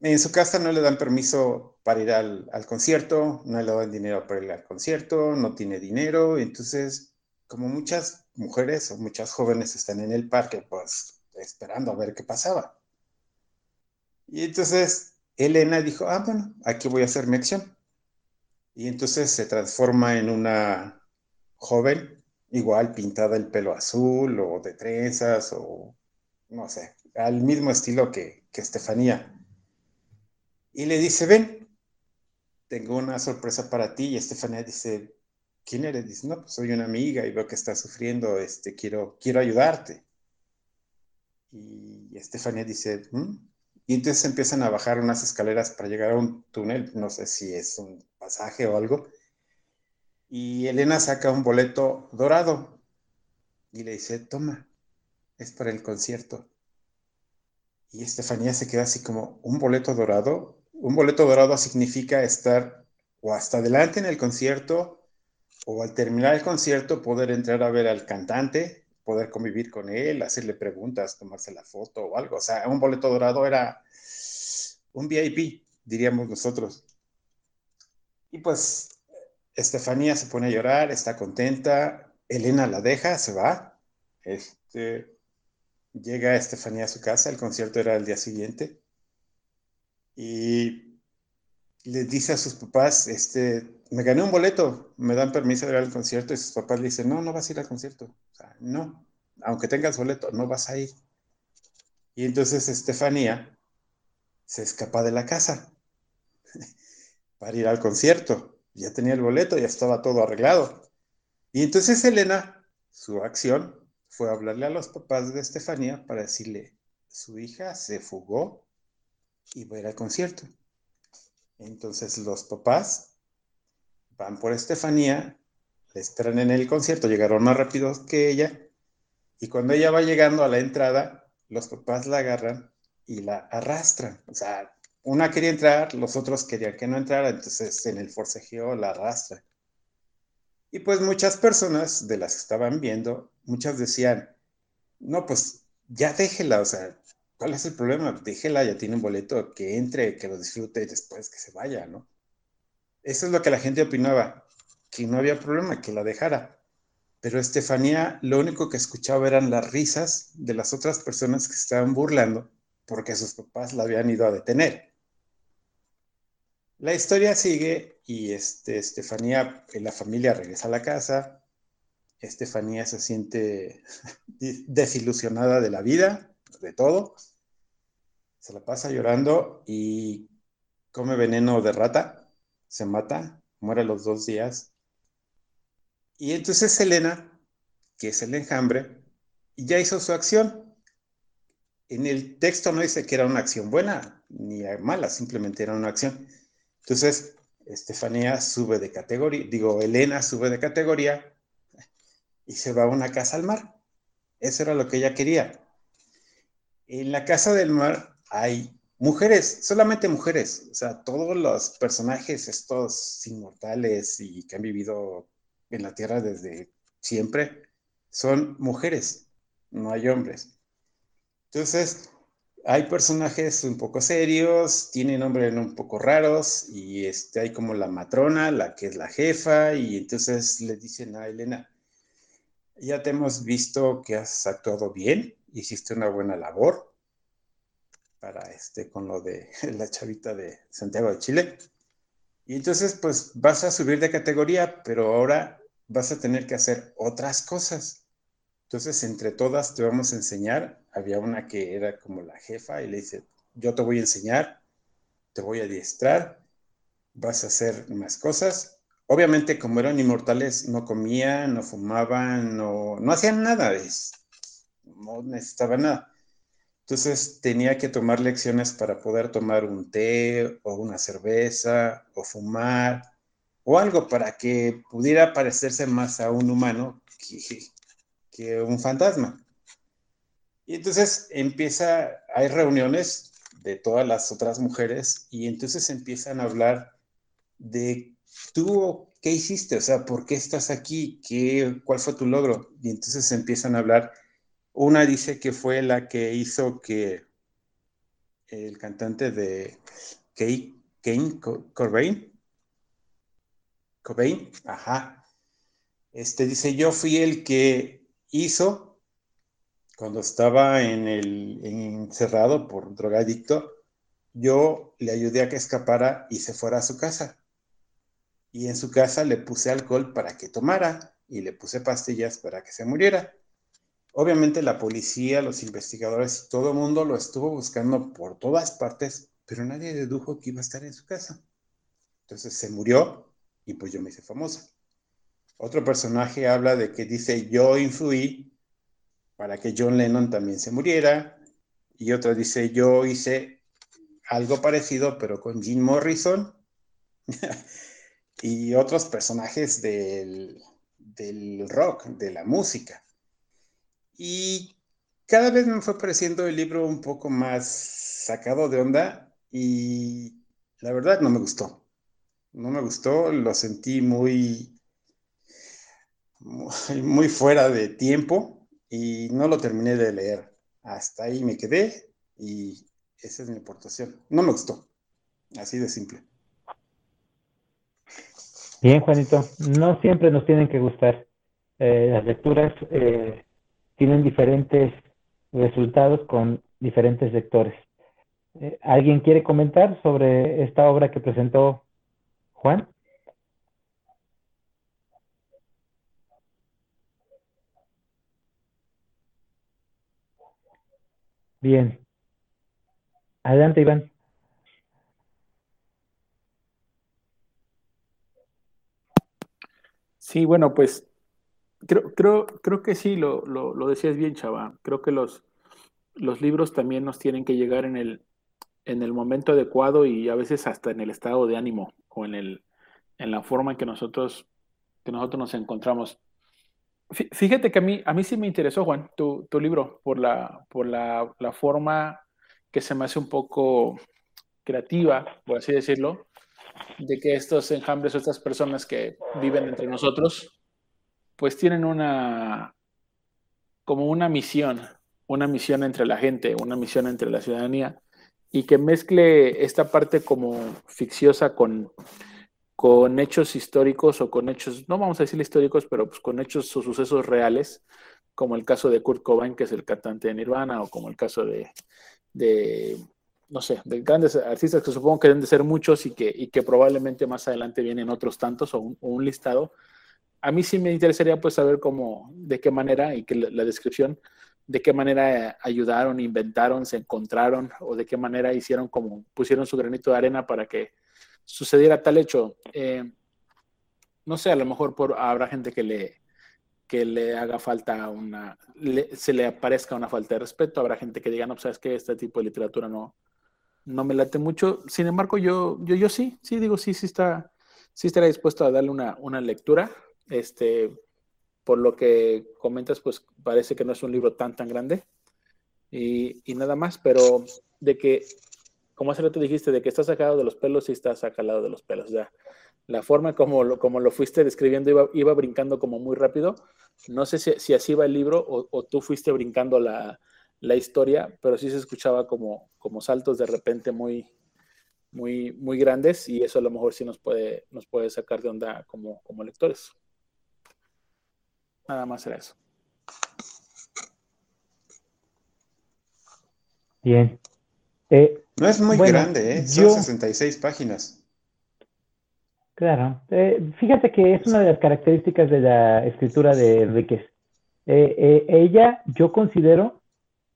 en su casa no le dan permiso para ir al, al, concierto, no le dan dinero para ir al concierto, no tiene dinero, entonces, como muchas mujeres o muchas jóvenes están en el parque, pues esperando a ver qué pasaba. Y entonces Elena dijo, ah, bueno, aquí voy a hacer mi acción. Y entonces se transforma en una joven, igual pintada el pelo azul o de trenzas o no sé, al mismo estilo que, que Estefanía. Y le dice, ven, tengo una sorpresa para ti. Y Estefanía dice, ¿quién eres? Dice, no, pues soy una amiga y veo que estás sufriendo, este, quiero, quiero ayudarte. Y Estefanía dice, ¿Mm? y entonces empiezan a bajar unas escaleras para llegar a un túnel, no sé si es un pasaje o algo. Y Elena saca un boleto dorado y le dice, toma, es para el concierto. Y Estefanía se queda así como, ¿un boleto dorado? Un boleto dorado significa estar o hasta adelante en el concierto o al terminar el concierto poder entrar a ver al cantante, poder convivir con él, hacerle preguntas, tomarse la foto o algo. O sea, un boleto dorado era un VIP, diríamos nosotros. Y pues Estefanía se pone a llorar, está contenta, Elena la deja, se va. Este, llega Estefanía a su casa, el concierto era el día siguiente, y le dice a sus papás, este, me gané un boleto, me dan permiso de ir al concierto, y sus papás le dicen, no, no vas a ir al concierto, no, aunque tengas boleto, no vas a ir. Y entonces Estefanía se escapa de la casa [laughs] para ir al concierto. Ya tenía el boleto, ya estaba todo arreglado. Y entonces Elena, su acción fue hablarle a los papás de Estefanía para decirle, su hija se fugó y va a ir al concierto. Entonces los papás van por Estefanía, le esperan en el concierto, llegaron más rápido que ella, y cuando ella va llegando a la entrada, los papás la agarran y la arrastran. O sea, una quería entrar, los otros querían que no entrara, entonces en el forcejeo la arrastran. Y pues muchas personas de las que estaban viendo, muchas decían, no, pues ya déjela, o sea, ¿cuál es el problema? Déjela, ya tiene un boleto, que entre, que lo disfrute y después que se vaya, ¿no? Eso es lo que la gente opinaba, que no había problema, que la dejara. Pero Estefanía lo único que escuchaba eran las risas de las otras personas que estaban burlando porque sus papás la habían ido a detener. La historia sigue y este, Estefanía, la familia regresa a la casa. Estefanía se siente [laughs] desilusionada de la vida, de todo. Se la pasa llorando y come veneno de rata, se mata, muere a los dos días. Y entonces Elena, que es el enjambre, ya hizo su acción. En el texto no dice que era una acción buena ni mala, simplemente era una acción. Entonces, Estefanía sube de categoría, digo, Elena sube de categoría y se va a una casa al mar. Eso era lo que ella quería. En la casa del mar hay mujeres, solamente mujeres. O sea, todos los personajes, estos inmortales y que han vivido en la tierra desde siempre, son mujeres, no hay hombres. Entonces, hay personajes un poco serios, tienen nombres un poco raros y este, hay como la matrona, la que es la jefa, y entonces le dicen a Elena, ya te hemos visto que has actuado bien, hiciste una buena labor para este, con lo de [laughs] la chavita de Santiago de Chile. Y entonces, pues vas a subir de categoría, pero ahora vas a tener que hacer otras cosas. Entonces, entre todas te vamos a enseñar. Había una que era como la jefa y le dice, yo te voy a enseñar, te voy a adiestrar, vas a hacer más cosas. Obviamente, como eran inmortales, no comían, no fumaban, no, no hacían nada, no necesitaban nada. Entonces tenía que tomar lecciones para poder tomar un té o una cerveza o fumar o algo para que pudiera parecerse más a un humano que, que un fantasma. Y entonces empieza, hay reuniones de todas las otras mujeres y entonces empiezan a hablar de tú qué hiciste, o sea, ¿por qué estás aquí? ¿Qué, ¿Cuál fue tu logro? Y entonces empiezan a hablar. Una dice que fue la que hizo que el cantante de Kane Cobain. Cobain, ajá. Este dice, yo fui el que hizo cuando estaba en el encerrado por drogadicto, yo le ayudé a que escapara y se fuera a su casa. Y en su casa le puse alcohol para que tomara y le puse pastillas para que se muriera. Obviamente la policía, los investigadores y todo el mundo lo estuvo buscando por todas partes, pero nadie dedujo que iba a estar en su casa. Entonces se murió y pues yo me hice famosa. Otro personaje habla de que dice yo influí para que John Lennon también se muriera y otra dice yo hice algo parecido pero con Jim Morrison [laughs] y otros personajes del, del rock, de la música. Y cada vez me fue pareciendo el libro un poco más sacado de onda y la verdad no me gustó. No me gustó, lo sentí muy, muy fuera de tiempo y no lo terminé de leer. Hasta ahí me quedé y esa es mi aportación. No me gustó, así de simple. Bien, Juanito, no siempre nos tienen que gustar. Eh, las lecturas eh, tienen diferentes resultados con diferentes lectores. Eh, ¿Alguien quiere comentar sobre esta obra que presentó Juan? Bien. Adelante, Iván. Sí, bueno, pues creo, creo, creo que sí, lo, lo, decías bien, Chava. Creo que los, los libros también nos tienen que llegar en el, en el momento adecuado y a veces hasta en el estado de ánimo o en, el, en la forma en que nosotros, que nosotros nos encontramos. Fíjate que a mí, a mí sí me interesó, Juan, tu, tu libro, por, la, por la, la, forma que se me hace un poco creativa, por así decirlo, de que estos enjambres o estas personas que viven entre nosotros, pues tienen una, como una misión, una misión entre la gente, una misión entre la ciudadanía, y que mezcle esta parte como ficciosa con, con hechos históricos o con hechos, no vamos a decir históricos, pero pues con hechos o sucesos reales, como el caso de Kurt Cobain, que es el cantante de Nirvana, o como el caso de, no sé, de grandes artistas que supongo que deben de ser muchos y que, y que probablemente más adelante vienen otros tantos o un, listado. A mí sí me interesaría pues saber cómo, de qué manera y que la, descripción, de qué manera ayudaron, inventaron, se encontraron o de qué manera hicieron como pusieron su granito de arena para que sucediera tal hecho. Eh, no sé, a lo mejor por, habrá gente que le, que le haga falta una, se le aparezca una falta de respeto, habrá gente que diga, no, pues sabes que este tipo de literatura no, no me late mucho. Sin embargo, yo, yo, yo sí, sí, digo, sí, sí está, sí estaría dispuesto a darle una, una lectura. Este, por lo que comentas, pues parece que no es un libro tan, tan grande. Y, y nada más, pero de que, como hace rato dijiste, de que está sacado de los pelos, sí está sacado de los pelos. Ya, la forma como lo, como lo fuiste describiendo iba, iba brincando como muy rápido. No sé si, si así va el libro o, o tú fuiste brincando la, la historia, pero sí se escuchaba como, como saltos de repente muy, muy, muy grandes y eso a lo mejor sí nos puede, nos puede sacar de onda como, como lectores. Nada más era eso. Bien. Eh, no es muy grande, ¿eh? son 66 páginas. Claro. Eh, fíjate que es una de las características de la escritura de Enríquez. Eh, ella, yo considero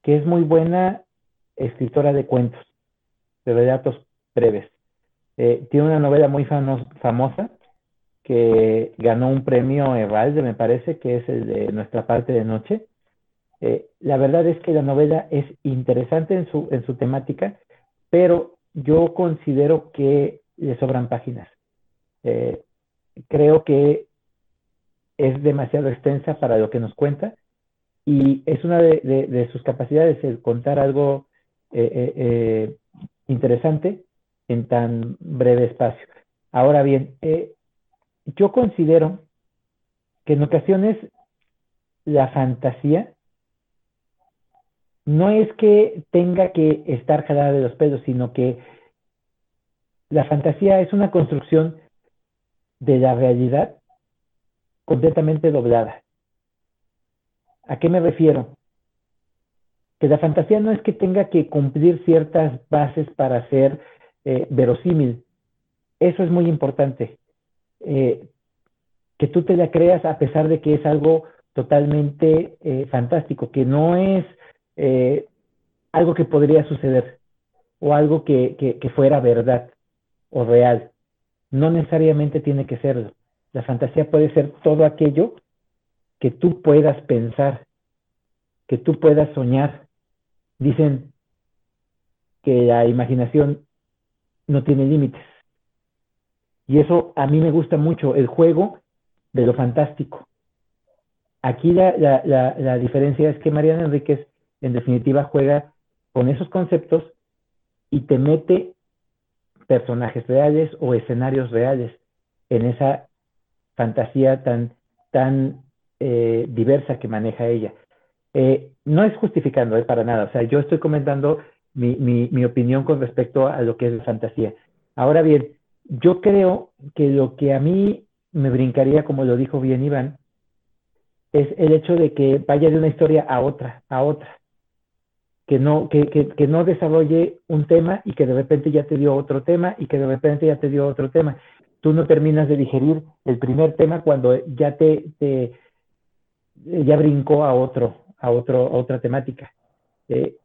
que es muy buena escritora de cuentos, de relatos breves. Eh, tiene una novela muy famosa que ganó un premio Evalde, me parece, que es el de Nuestra parte de noche. Eh, la verdad es que la novela es interesante en su, en su temática, pero yo considero que le sobran páginas. Eh, creo que es demasiado extensa para lo que nos cuenta y es una de, sus capacidades el contar algo eh, eh, eh, interesante en tan breve espacio. Ahora bien, yo considero que en ocasiones la fantasía no es que tenga que estar jalada de los pelos, sino que la fantasía es una construcción de la realidad completamente doblada. ¿A qué me refiero? Que la fantasía no es que tenga que cumplir ciertas bases para ser eh, verosímil. Eso es muy importante. Eh, que tú te la creas a pesar de que es algo totalmente eh, fantástico, que no es algo que podría suceder o algo que, que fuera verdad o real. No necesariamente tiene que serlo. La fantasía puede ser todo aquello que tú puedas pensar, que tú puedas soñar. Dicen que la imaginación no tiene límites. Y eso a mí me gusta mucho, el juego de lo fantástico. Aquí la, la diferencia es que Mariana Enríquez en definitiva juega con esos conceptos y te mete personajes reales o escenarios reales en esa fantasía tan, tan eh, diversa que maneja ella. Eh, no es justificando eh, para nada, o sea, yo estoy comentando mi, mi, mi, opinión con respecto a lo que es fantasía. Ahora bien, yo creo que lo que a mí me brincaría, como lo dijo bien Iván, es el hecho de que vaya de una historia a otra, a otra que no, que, que, no desarrolle un tema y que de repente ya te dio otro tema y que de repente ya te dio otro tema. Tú no terminas de digerir el primer tema cuando ya te, te ya brincó a otro, a otro, a otra temática. Eh,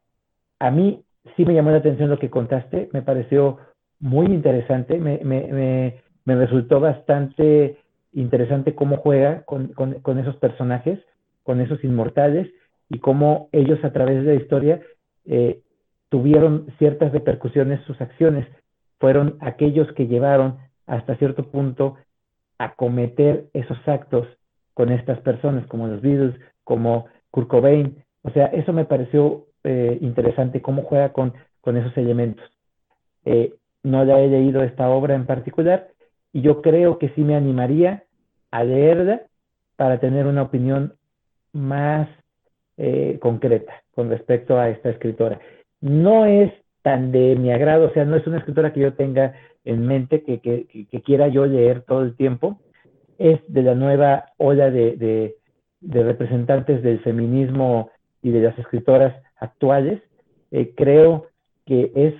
a mí sí me llamó la atención lo que contaste, me pareció muy interesante, me, me, me, resultó bastante interesante cómo juega con, con, con, esos personajes, con esos inmortales, y cómo ellos a través de la historia eh, tuvieron ciertas repercusiones sus acciones, fueron aquellos que llevaron hasta cierto punto a cometer esos actos con estas personas, como los Beatles, como Kurt Cobain. O sea, eso me pareció eh, interesante, cómo juega con, con esos elementos. Eh, no la he leído esta obra en particular y yo creo que sí me animaría a leerla para tener una opinión más eh, concreta con respecto a esta escritora. No es tan de mi agrado, o sea, no es una escritora que yo tenga en mente, que, que, quiera yo leer todo el tiempo. Es de la nueva ola de, de, representantes del feminismo y de las escritoras actuales. Eh, creo que es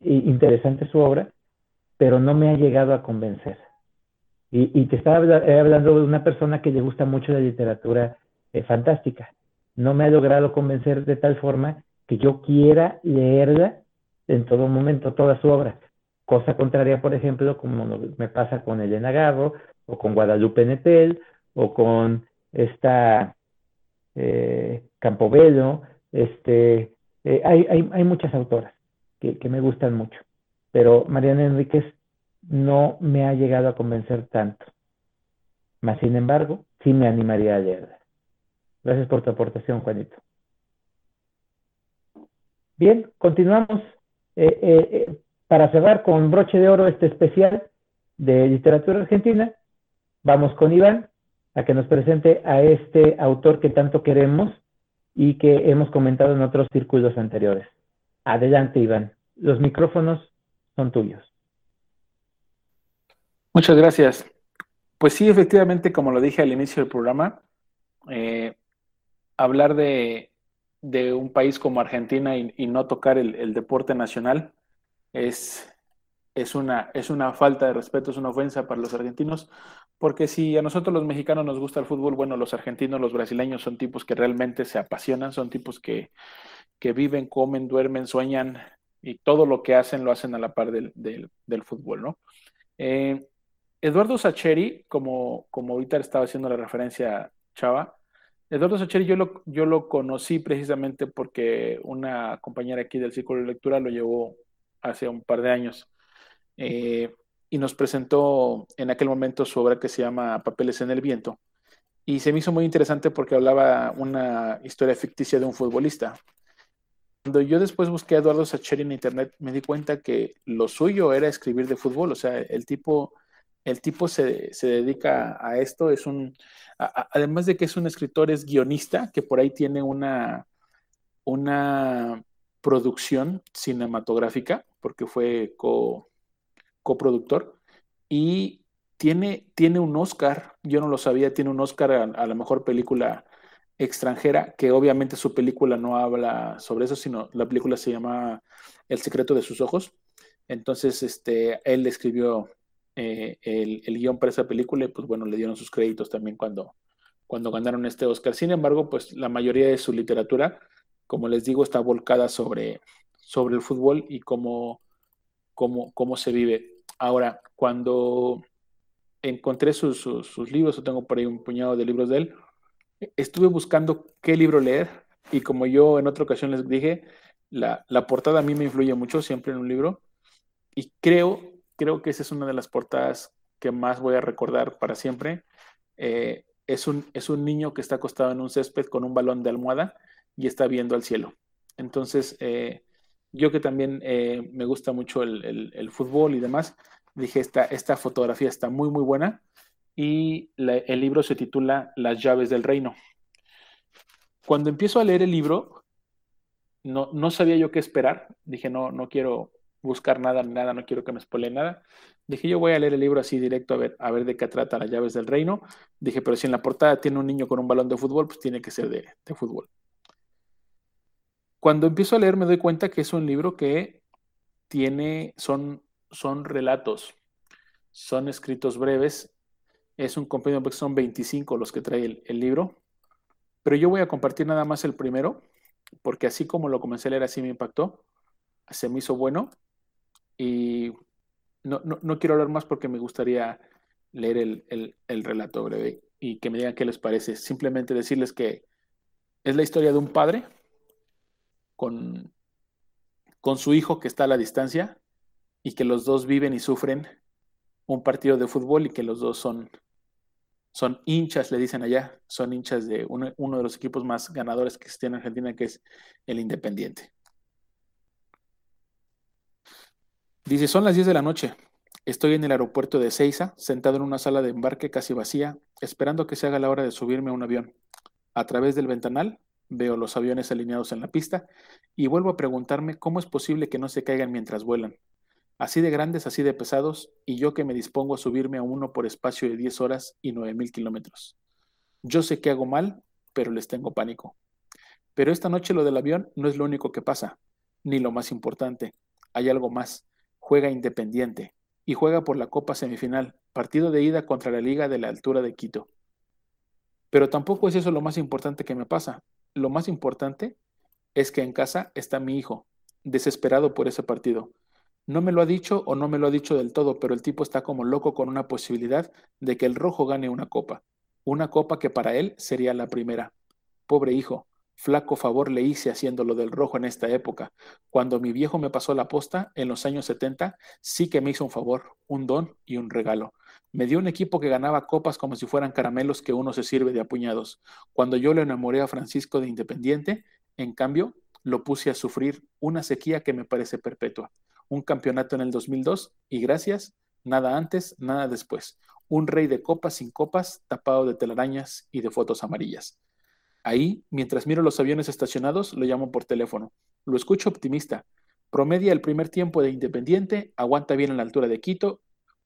interesante su obra, pero no me ha llegado a convencer. Y, te estaba hablando de una persona que le gusta mucho la literatura eh, fantástica no me ha logrado convencer de tal forma que yo quiera leerla en todo momento, toda su obra. Cosa contraria, por ejemplo, como me pasa con Elena Garro, o con Guadalupe Netel, o con esta eh, Campobello, este, eh, hay, hay, hay, muchas autoras que, me gustan mucho, pero Mariana Enríquez no me ha llegado a convencer tanto. Más sin embargo, sí me animaría a leerla. Gracias por tu aportación, Juanito. Bien, continuamos. Eh, eh, eh, para cerrar con broche de oro este especial de literatura argentina, vamos con Iván a que nos presente a este autor que tanto queremos y que hemos comentado en otros círculos anteriores. Adelante, Iván. Los micrófonos son tuyos. Muchas gracias. Pues sí, efectivamente, como lo dije al inicio del programa, eh, hablar de, un país como Argentina y, no tocar el, deporte nacional es, es, una, es una falta de respeto, es una ofensa para los argentinos, porque si a nosotros los mexicanos nos gusta el fútbol, bueno, los argentinos, los brasileños son tipos que realmente se apasionan, son tipos que, viven, comen, duermen, sueñan y todo lo que hacen lo hacen a la par del, fútbol, ¿no? Eh, Eduardo Sacheri, como, como ahorita estaba haciendo la referencia Chava, Eduardo Sacheri yo lo, yo lo conocí precisamente porque una compañera aquí del Círculo de Lectura lo llevó hace un par de años eh, y nos presentó en aquel momento su obra que se llama Papeles en el Viento. Y se me hizo muy interesante porque hablaba una historia ficticia de un futbolista. Cuando yo después busqué a Eduardo Sacheri en internet, me di cuenta que lo suyo era escribir de fútbol. O sea, el tipo, el tipo se, se dedica a esto, es un, además de que es un escritor, es guionista, que por ahí tiene una, una producción cinematográfica, porque fue co, coproductor, y tiene, tiene un Oscar, yo no lo sabía, tiene un Oscar a, la mejor película extranjera, que obviamente su película no habla sobre eso, sino la película se llama El secreto de sus ojos. Entonces, este, él escribió eh, el, el, guion para esa película y pues bueno, le dieron sus créditos también cuando, cuando ganaron este Oscar. Sin embargo, pues la mayoría de su literatura, como les digo, está volcada sobre, sobre el fútbol y cómo, cómo, cómo se vive. Ahora, cuando encontré sus, sus, libros, o tengo por ahí un puñado de libros de él, estuve buscando qué libro leer y como yo en otra ocasión les dije, la, la portada a mí me influye mucho siempre en un libro y creo, creo que esa es una de las portadas que más voy a recordar para siempre. Eh, es, un, es un niño que está acostado en un césped con un balón de almohada y está viendo al cielo. Entonces, eh, yo que también eh, me gusta mucho el, el, fútbol y demás, dije, esta, esta fotografía está muy, muy buena y el libro se titula Las llaves del reino. Cuando empiezo a leer el libro, no, no sabía yo qué esperar. Dije, no, no quiero buscar nada, nada, no quiero que me spoile nada. Dije, yo voy a leer el libro así directo a ver, a ver de qué trata Las llaves del reino. Dije, pero si en la portada tiene un niño con un balón de fútbol, pues tiene que ser de, de fútbol. Cuando empiezo a leer me doy cuenta que es un libro que tiene, son son relatos, son escritos breves. Es un compendio son 25 los que trae el, libro. Pero yo voy a compartir nada más el primero, porque así como lo comencé a leer, así me impactó. Se me hizo bueno. Y no, quiero hablar más porque me gustaría leer el, el, relato breve y que me digan qué les parece. Simplemente decirles que es la historia de un padre con, con su hijo que está a la distancia y que los dos viven y sufren un partido de fútbol y que los dos son, son hinchas, le dicen allá, son hinchas de uno, de los equipos más ganadores que existe en Argentina, que es el Independiente. Dice, son las 10 de la noche. Estoy en el aeropuerto de Ceiza, sentado en una sala de embarque casi vacía, esperando que se haga la hora de subirme a un avión. A través del ventanal veo los aviones alineados en la pista y vuelvo a preguntarme cómo es posible que no se caigan mientras vuelan así de grandes, así de pesados, y yo que me dispongo a subirme a uno por espacio de 10 horas y 9.000 kilómetros. Yo sé que hago mal, pero les tengo pánico. Pero esta noche lo del avión no es lo único que pasa, ni lo más importante. Hay algo más. Juega Independiente y juega por la Copa Semifinal, partido de ida contra la Liga de la Altura de Quito. Pero tampoco es eso lo más importante que me pasa. Lo más importante es que en casa está mi hijo, desesperado por ese partido no me lo ha dicho o no me lo ha dicho del todo, pero el tipo está como loco con una posibilidad de que el rojo gane una copa. Una copa que para él sería la primera. Pobre hijo, flaco favor le hice haciendo lo del rojo en esta época. Cuando mi viejo me pasó la posta en los años 70, sí que me hizo un favor, un don y un regalo. Me dio un equipo que ganaba copas como si fueran caramelos que uno se sirve de apuñados. Cuando yo le enamoré a Francisco de Independiente, en cambio, lo puse a sufrir una sequía que me parece perpetua un campeonato en el 2002 y gracias, nada antes, nada después. Un rey de copas sin copas, tapado de telarañas y de fotos amarillas. Ahí, mientras miro los aviones estacionados, lo llamo por teléfono. Lo escucho optimista. Promedia el primer tiempo de Independiente, aguanta bien a la altura de Quito,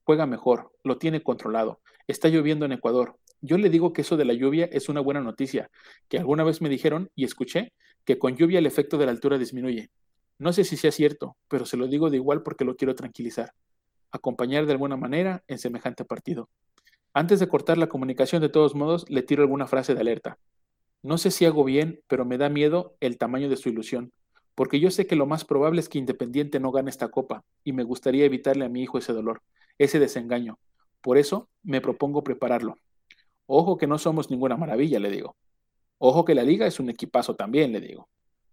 juega mejor, lo tiene controlado. Está lloviendo en Ecuador. Yo le digo que eso de la lluvia es una buena noticia, que alguna vez me dijeron y escuché que con lluvia el efecto de la altura disminuye. No sé si sea cierto, pero se lo digo de igual porque lo quiero tranquilizar. Acompañar de alguna manera en semejante partido. Antes de cortar la comunicación, de todos modos, le tiro alguna frase de alerta. No sé si hago bien, pero me da miedo el tamaño de su ilusión, porque yo sé que lo más probable es que Independiente no gane esta copa, y me gustaría evitarle a mi hijo ese dolor, ese desengaño. Por eso me propongo prepararlo. Ojo que no somos ninguna maravilla, le digo. Ojo que la liga es un equipazo también, le digo.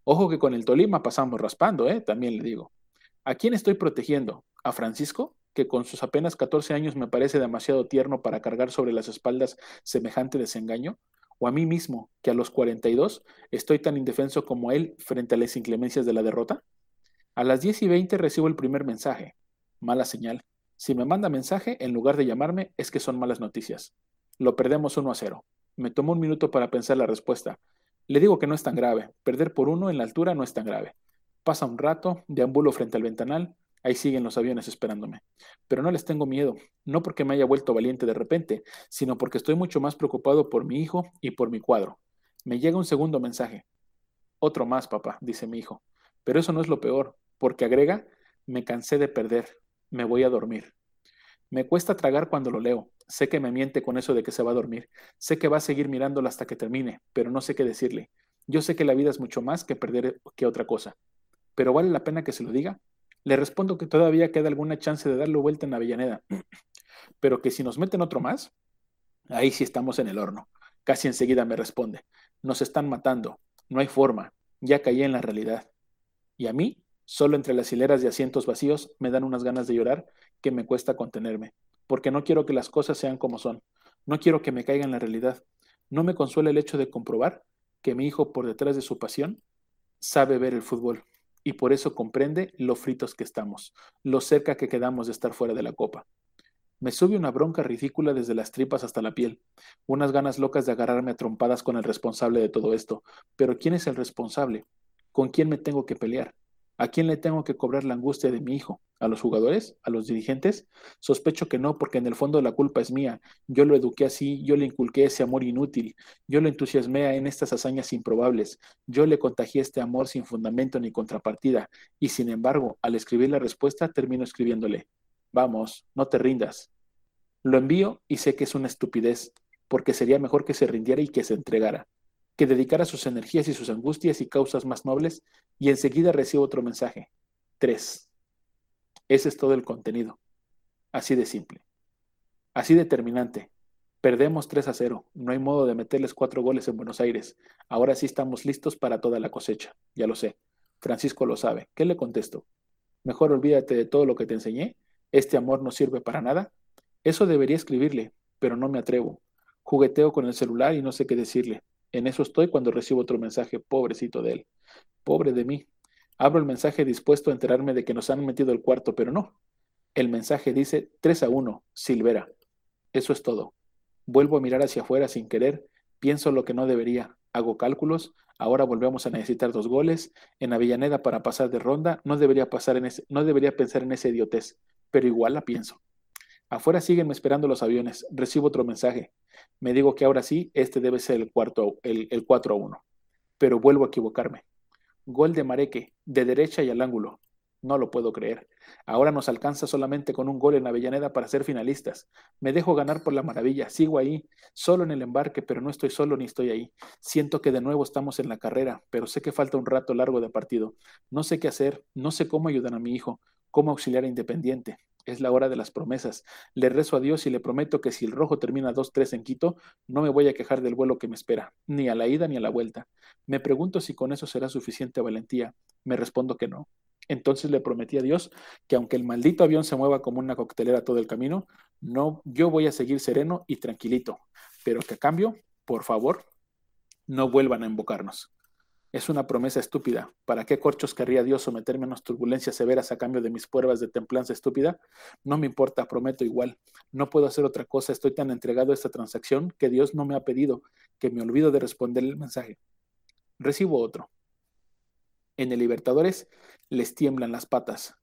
Ojo que con el Tolima pasamos raspando, ¿eh? también le digo. ¿A quién estoy protegiendo? ¿A Francisco? que con sus apenas 14 años me parece demasiado tierno para cargar sobre las espaldas semejante desengaño, o a mí mismo, que a los 42 estoy tan indefenso como él frente a las inclemencias de la derrota? A las 10 y 20 recibo el primer mensaje. Mala señal. Si me manda mensaje, en lugar de llamarme, es que son malas noticias. Lo perdemos 1 a 0. Me tomo un minuto para pensar la respuesta. Le digo que no es tan grave. Perder por uno en la altura no es tan grave. Pasa un rato, deambulo frente al ventanal, ahí siguen los aviones esperándome. Pero no les tengo miedo, no porque me haya vuelto valiente de repente, sino porque estoy mucho más preocupado por mi hijo y por mi cuadro. Me llega un segundo mensaje. Otro más, papá, dice mi hijo. Pero eso no es lo peor, porque agrega, me cansé de perder, me voy a dormir. Me cuesta tragar cuando lo leo. Sé que me miente con eso de que se va a dormir. Sé que va a seguir mirándola hasta que termine, pero no sé qué decirle. Yo sé que la vida es mucho más que perder que otra cosa. ¿Pero vale la pena que se lo diga? Le respondo que todavía queda alguna chance de darle vuelta en Avellaneda, [clears throat] pero que si nos meten otro más, ahí sí estamos en el horno. Casi enseguida me responde, nos están matando, no hay forma, ya caí en la realidad. Y a mí, solo entre las hileras de asientos vacíos, me dan unas ganas de llorar que me cuesta contenerme, porque no quiero que las cosas sean como son, no quiero que me caiga en la realidad. No me consuela el hecho de comprobar que mi hijo, por detrás de su pasión, sabe ver el fútbol y por eso comprende lo fritos que estamos, lo cerca que quedamos de estar fuera de la copa. Me sube una bronca ridícula desde las tripas hasta la piel, unas ganas locas de agarrarme a trompadas con el responsable de todo esto. Pero ¿quién es el responsable? ¿Con quién me tengo que pelear? ¿A quién le tengo que cobrar la angustia de mi hijo? ¿A los jugadores? ¿A los dirigentes? Sospecho que no, porque en el fondo la culpa es mía. Yo lo eduqué así, yo le inculqué ese amor inútil, yo lo entusiasmé en estas hazañas improbables, yo le contagié este amor sin fundamento ni contrapartida, y sin embargo, al escribir la respuesta, termino escribiéndole, vamos, no te rindas. Lo envío y sé que es una estupidez, porque sería mejor que se rindiera y que se entregara que dedicara sus energías y sus angustias y causas más nobles, y enseguida recibo otro mensaje. Tres. Ese es todo el contenido. Así de simple. Así determinante. Perdemos 3 a 0. No hay modo de meterles cuatro goles en Buenos Aires. Ahora sí estamos listos para toda la cosecha. Ya lo sé. Francisco lo sabe. ¿Qué le contesto? Mejor olvídate de todo lo que te enseñé. Este amor no sirve para nada. Eso debería escribirle, pero no me atrevo. Jugueteo con el celular y no sé qué decirle. En eso estoy cuando recibo otro mensaje, pobrecito de él. Pobre de mí. Abro el mensaje dispuesto a enterarme de que nos han metido el cuarto, pero no. El mensaje dice 3 a 1, Silvera. Eso es todo. Vuelvo a mirar hacia afuera sin querer, pienso lo que no debería, hago cálculos, ahora volvemos a necesitar dos goles, en Avellaneda para pasar de ronda, no debería, pasar en ese, no debería pensar en esa idiotez, pero igual la pienso. Afuera siguen esperando los aviones, recibo otro mensaje, me digo que ahora sí, este debe ser el, cuarto, el, el 4 a 1. Pero vuelvo a equivocarme. Gol de Mareque, de derecha y al ángulo. No lo puedo creer. Ahora nos alcanza solamente con un gol en Avellaneda para ser finalistas. Me dejo ganar por la maravilla. Sigo ahí, solo en el embarque, pero no estoy solo ni estoy ahí. Siento que de nuevo estamos en la carrera, pero sé que falta un rato largo de partido. No sé qué hacer, no sé cómo ayudar a mi hijo, cómo auxiliar a Independiente. Es la hora de las promesas. Le rezo a Dios y le prometo que si el rojo termina 2-3 en Quito, no me voy a quejar del vuelo que me espera, ni a la ida ni a la vuelta. Me pregunto si con eso será suficiente valentía. Me respondo que no. Entonces le prometí a Dios que aunque el maldito avión se mueva como una coctelera todo el camino, no, yo voy a seguir sereno y tranquilito, pero que a cambio, por favor, no vuelvan a invocarnos. Es una promesa estúpida. ¿Para qué corchos querría Dios someterme a unas turbulencias severas a cambio de mis pruebas de templanza estúpida? No me importa, prometo igual. No puedo hacer otra cosa. Estoy tan entregado a esta transacción que Dios no me ha pedido que me olvido de responder el mensaje. Recibo otro. En el Libertadores les tiemblan las patas.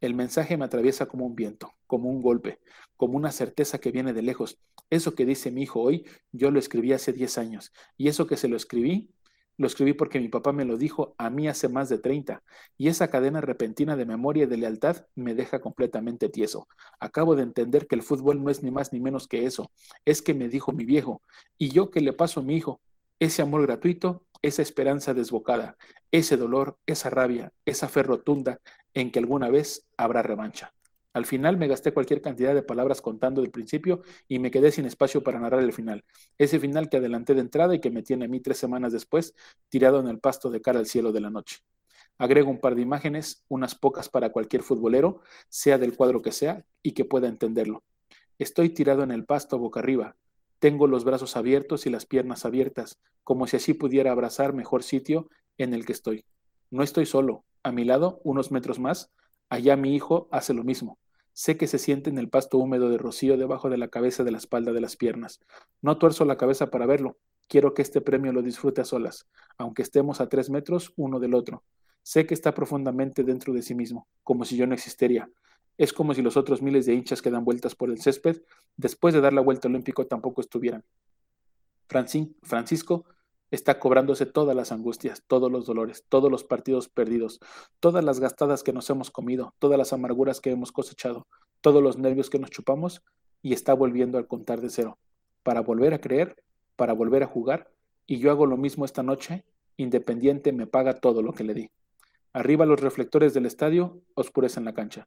El mensaje me atraviesa como un viento, como un golpe, como una certeza que viene de lejos. Eso que dice mi hijo hoy, yo lo escribí hace 10 años. Y eso que se lo escribí, lo escribí porque mi papá me lo dijo a mí hace más de 30 y esa cadena repentina de memoria y de lealtad me deja completamente tieso. Acabo de entender que el fútbol no es ni más ni menos que eso. Es que me dijo mi viejo y yo que le paso a mi hijo ese amor gratuito, esa esperanza desbocada, ese dolor, esa rabia, esa fe rotunda en que alguna vez habrá revancha. Al final me gasté cualquier cantidad de palabras contando del principio y me quedé sin espacio para narrar el final. Ese final que adelanté de entrada y que me tiene a mí tres semanas después tirado en el pasto de cara al cielo de la noche. Agrego un par de imágenes, unas pocas para cualquier futbolero, sea del cuadro que sea, y que pueda entenderlo. Estoy tirado en el pasto boca arriba. Tengo los brazos abiertos y las piernas abiertas, como si así pudiera abrazar mejor sitio en el que estoy. No estoy solo. A mi lado, unos metros más, allá mi hijo hace lo mismo. Sé que se siente en el pasto húmedo de rocío debajo de la cabeza de la espalda de las piernas. No tuerzo la cabeza para verlo. Quiero que este premio lo disfrute a solas, aunque estemos a tres metros uno del otro. Sé que está profundamente dentro de sí mismo, como si yo no existiera. Es como si los otros miles de hinchas que dan vueltas por el césped, después de dar la vuelta olímpico, tampoco estuvieran. Francisco está cobrándose todas las angustias, todos los dolores, todos los partidos perdidos, todas las gastadas que nos hemos comido, todas las amarguras que hemos cosechado, todos los nervios que nos chupamos y está volviendo al contar de cero, para volver a creer, para volver a jugar, y yo hago lo mismo esta noche, Independiente me paga todo lo que le di. Arriba los reflectores del estadio oscurecen la cancha.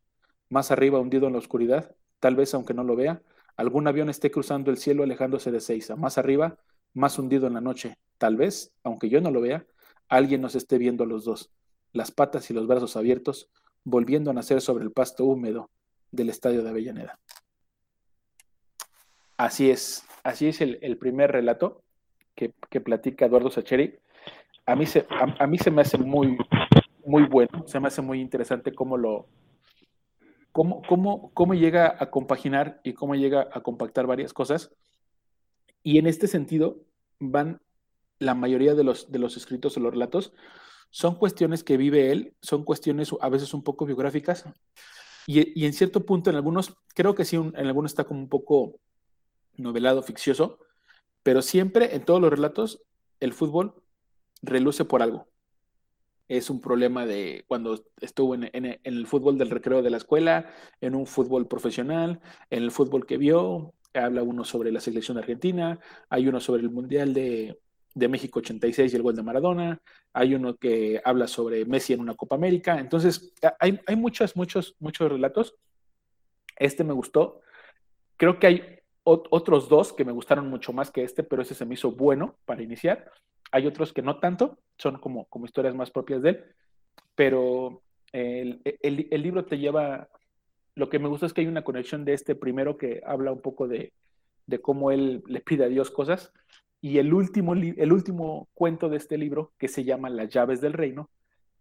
Más arriba, hundido en la oscuridad, tal vez aunque no lo vea, algún avión esté cruzando el cielo alejándose de Seiza. Más arriba, más hundido en la noche, tal vez, aunque yo no lo vea, alguien nos esté viendo los dos, las patas y los brazos abiertos, volviendo a nacer sobre el pasto húmedo del estadio de Avellaneda. Así es, así es el, primer relato que, platica Eduardo Sacheri. A mí, se, a, mí se me hace muy, muy bueno, se me hace muy interesante cómo lo, cómo, cómo, cómo llega a compaginar y cómo llega a compactar varias cosas. Y en este sentido van la mayoría de los, de los escritos o los relatos, son cuestiones que vive él, son cuestiones a veces un poco biográficas, y, en cierto punto en algunos, creo que sí, en algunos está como un poco novelado, ficcioso, pero siempre en todos los relatos el fútbol reluce por algo. Es un problema de cuando estuvo en, el fútbol del recreo de la escuela, en un fútbol profesional, en el fútbol que vio, habla uno sobre la selección argentina, hay uno sobre el Mundial de, de México 86 y el gol de Maradona, hay uno que habla sobre Messi en una Copa América, entonces hay, hay muchos, muchos, muchos relatos. Este me gustó. Creo que hay otros dos que me gustaron mucho más que este, pero ese se me hizo bueno para iniciar. Hay otros que no tanto, son como, como historias más propias de él, pero el, el, libro te lleva, lo que me gusta es que hay una conexión de este primero que habla un poco de, de cómo él le pide a Dios cosas, y el último, el último cuento de este libro, que se llama Las llaves del reino,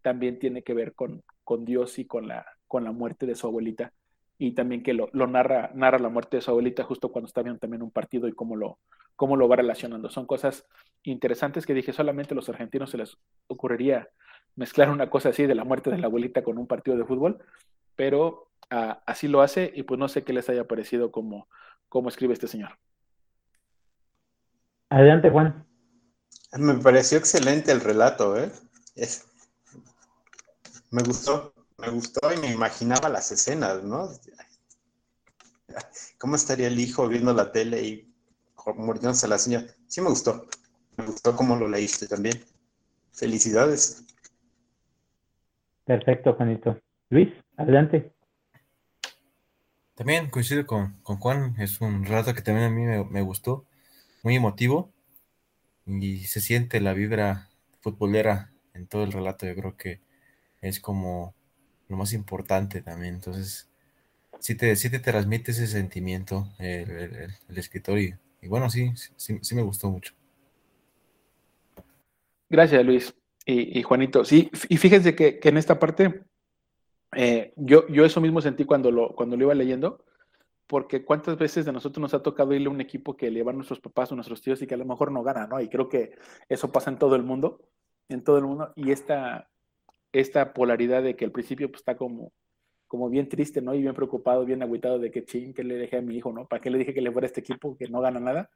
también tiene que ver con, con Dios y con la, con la muerte de su abuelita y también que lo, narra, narra la muerte de su abuelita justo cuando está viendo también un partido y cómo lo, cómo lo va relacionando. Son cosas interesantes que dije, solamente a los argentinos se les ocurriría mezclar una cosa así de la muerte de la abuelita con un partido de fútbol, pero ah, así lo hace y pues no sé qué les haya parecido como, como escribe este señor. Adelante, Juan. Me pareció excelente el relato, ¿eh? Me gustó me gustó y me imaginaba las escenas, ¿no? ¿Cómo estaría el hijo viendo la tele y mordiéndose a la señora? Sí me gustó. Me gustó cómo lo leíste también. Felicidades. Perfecto, Juanito. Luis, adelante. También coincido con, Juan, es un relato que también a mí me, me, gustó, muy emotivo y se siente la vibra futbolera en todo el relato. Yo creo que es como lo más importante también. Entonces, sí te, sí te transmite ese sentimiento el, escritor y, bueno, sí, sí, me gustó mucho. Gracias, Luis. Y, Juanito, sí, y fíjense que, en esta parte, eh, yo, yo eso mismo sentí cuando lo, cuando lo iba leyendo, porque cuántas veces de nosotros nos ha tocado irle a un equipo que le van nuestros papás o nuestros tíos y que a lo mejor no gana, ¿no? Y creo que eso pasa en todo el mundo, en todo el mundo, y esta, esta polaridad de que al principio pues, está como, como bien triste, ¿no? Y bien preocupado, bien agüitado de que ching, que le dejé a mi hijo, ¿no? ¿Para qué le dije que le fuera a este equipo que no gana nada?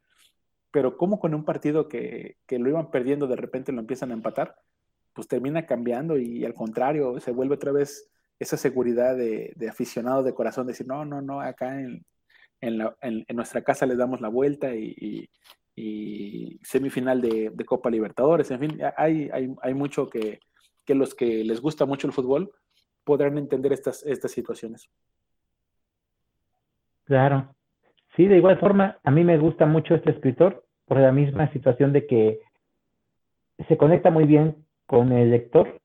Pero como con un partido que, que lo iban perdiendo, de repente lo empiezan a empatar, pues termina cambiando y al contrario, se vuelve otra vez esa seguridad de, de aficionado de corazón, decir, no, no, no, acá en, en, la, en, nuestra casa les damos la vuelta y, semifinal de, de, Copa Libertadores, en fin, hay, hay, hay mucho que, que los que les gusta mucho el fútbol podrán entender estas, estas situaciones. Claro. Sí, de igual forma, a mí me gusta mucho este escritor por la misma situación de que se conecta muy bien con el lector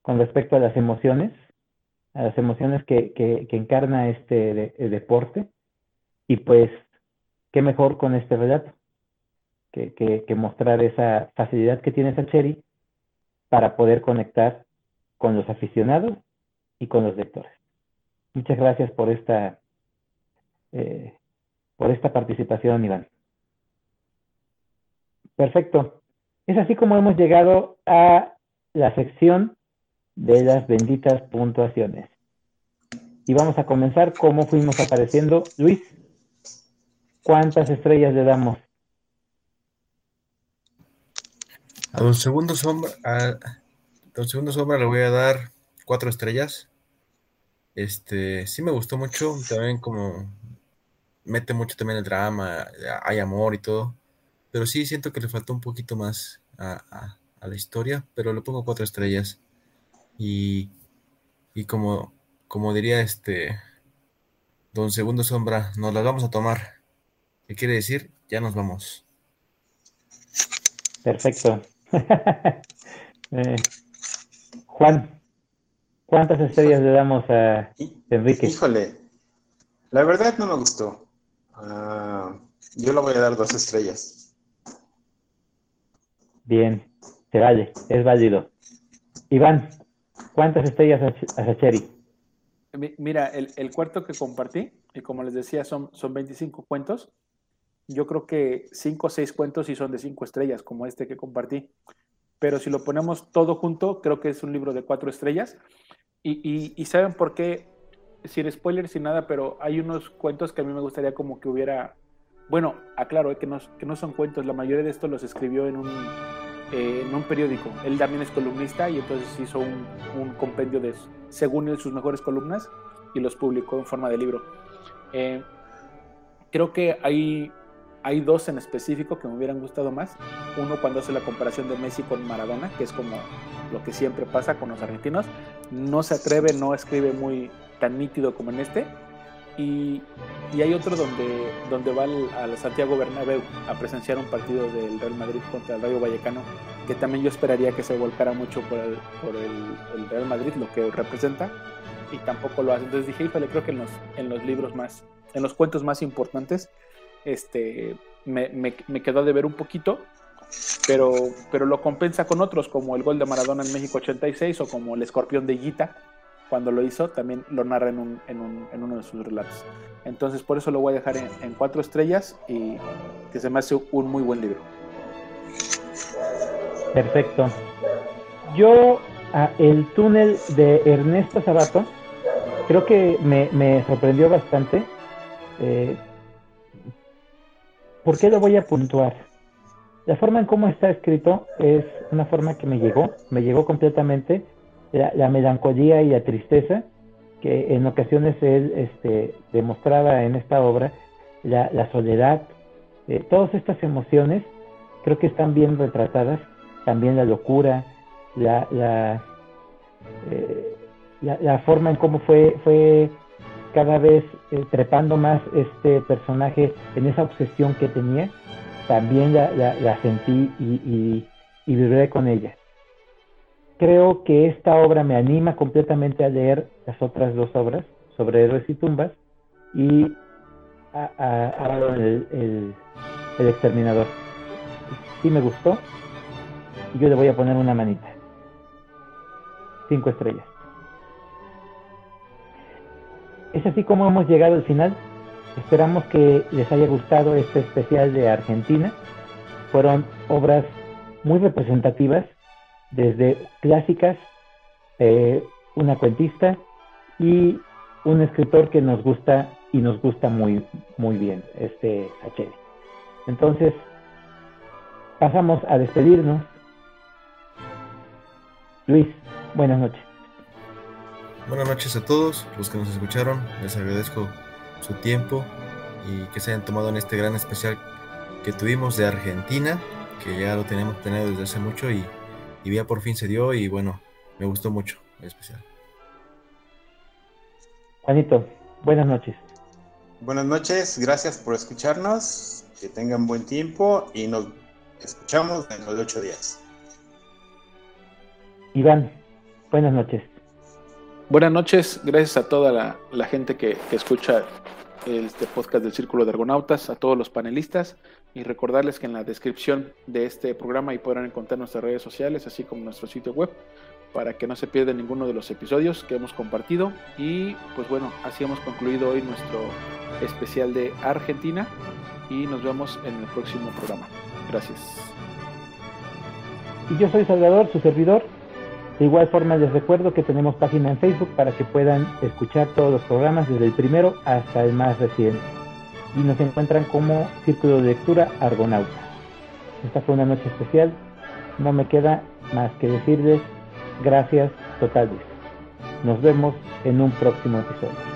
con respecto a las emociones, a las emociones que, que, encarna este deporte. Y pues, qué mejor con este relato que, que, mostrar esa facilidad que tiene Sacheri para poder conectar con los aficionados y con los lectores. Muchas gracias por esta, eh, por esta participación, Iván. Perfecto. Es así como hemos llegado a la sección de las benditas puntuaciones. Y vamos a comenzar cómo fuimos apareciendo. Luis, ¿cuántas estrellas le damos? A Don Segundo Sombra, a Don Segundo Sombra le voy a dar cuatro estrellas. Este, sí me gustó mucho, también como mete mucho también el drama, hay amor y todo, pero sí siento que le faltó un poquito más a, la historia, pero le pongo cuatro estrellas. Y, y como, como diría este Don Segundo Sombra, nos las vamos a tomar. ¿Qué quiere decir? Ya nos vamos. Perfecto. [laughs] Eh, Juan, ¿cuántas estrellas le damos a Enrique? Híjole, la verdad no me gustó. Ah, yo le voy a dar dos estrellas. Bien, se vale, es válido. Iván, ¿cuántas estrellas a, Sacheri? Mira, el, el, cuarto que compartí, y como les decía, son, son 25 cuentos. Yo creo que 5 o 6 cuentos sí son de 5 estrellas, como este que compartí pero si lo ponemos todo junto, creo que es un libro de cuatro estrellas. Y, saben por qué, sin spoilers, sin nada, pero hay unos cuentos que a mí me gustaría como que hubiera, bueno, aclaro, eh, que, no, que no son cuentos, la mayoría de estos los escribió en un, eh, en un periódico. Él también es columnista y entonces hizo un, un, compendio de, según él, sus mejores columnas y los publicó en forma de libro. Eh, creo que hay hay dos en específico que me hubieran gustado más. Uno cuando hace la comparación de Messi con Maradona, que es como lo que siempre pasa con los argentinos. No se atreve, no escribe muy tan nítido como en este. Y, hay otro donde, donde va al, Santiago Bernabéu a presenciar un partido del Real Madrid contra el Rayo Vallecano, que también yo esperaría que se volcara mucho por el, por el, Real Madrid, lo que representa, y tampoco lo hace. Entonces dije, híjole, creo que en los, en los libros más, en los cuentos más importantes, este, me, me, quedó de ver un poquito, pero, pero lo compensa con otros, como el gol de Maradona en México 86 o como el escorpión de Guita, cuando lo hizo, también lo narra en, un, en, un, en uno de sus relatos. Entonces, por eso lo voy a dejar en, cuatro estrellas y que se me hace un muy buen libro. Perfecto. Yo, el túnel de Ernesto Sabato, creo que me, me sorprendió bastante. Eh, ¿Por qué lo voy a puntuar? La forma en cómo está escrito es una forma que me llegó, me llegó completamente la, melancolía y la tristeza que en ocasiones él este, demostraba en esta obra, la, soledad, eh, todas estas emociones creo que están bien retratadas, también la locura, la, la, eh, la, forma en cómo fue, fue cada vez eh, trepando más este personaje en esa obsesión que tenía, también la, sentí y, y, vibré con ella. Creo que esta obra me anima completamente a leer las otras dos obras sobre héroes y tumbas y a, el, el, exterminador. Sí me gustó yo le voy a poner una manita. Cinco estrellas. Es así como hemos llegado al final. Esperamos que les haya gustado este especial de Argentina. Fueron obras muy representativas, desde clásicas, eh, una cuentista y un escritor que nos gusta y nos gusta muy, muy bien, este Sacheri. Entonces, pasamos a despedirnos. Luis, buenas noches. Buenas noches a todos los que nos escucharon. Les agradezco su tiempo y que se hayan tomado en este gran especial que tuvimos de Argentina, que ya lo teníamos planeado desde hace mucho y, y ya por fin se dio y bueno, me gustó mucho el especial. Juanito, buenas noches. Buenas noches, gracias por escucharnos, que tengan buen tiempo y nos escuchamos dentro de ocho días. Iván, buenas noches. Buenas noches, gracias a toda la, gente que, escucha este podcast del Círculo de Argonautas, a todos los panelistas y recordarles que en la descripción de este programa ahí podrán encontrar nuestras redes sociales, así como nuestro sitio web, para que no se pierdan ninguno de los episodios que hemos compartido. Y pues bueno, así hemos concluido hoy nuestro especial de Argentina y nos vemos en el próximo programa. Gracias. Y yo soy Salvador, su servidor. De igual forma les recuerdo que tenemos página en Facebook para que puedan escuchar todos los programas desde el primero hasta el más reciente. Y nos encuentran como Círculo de Lectura Argonauta. Esta fue una noche especial. No me queda más que decirles gracias totales. Nos vemos en un próximo episodio.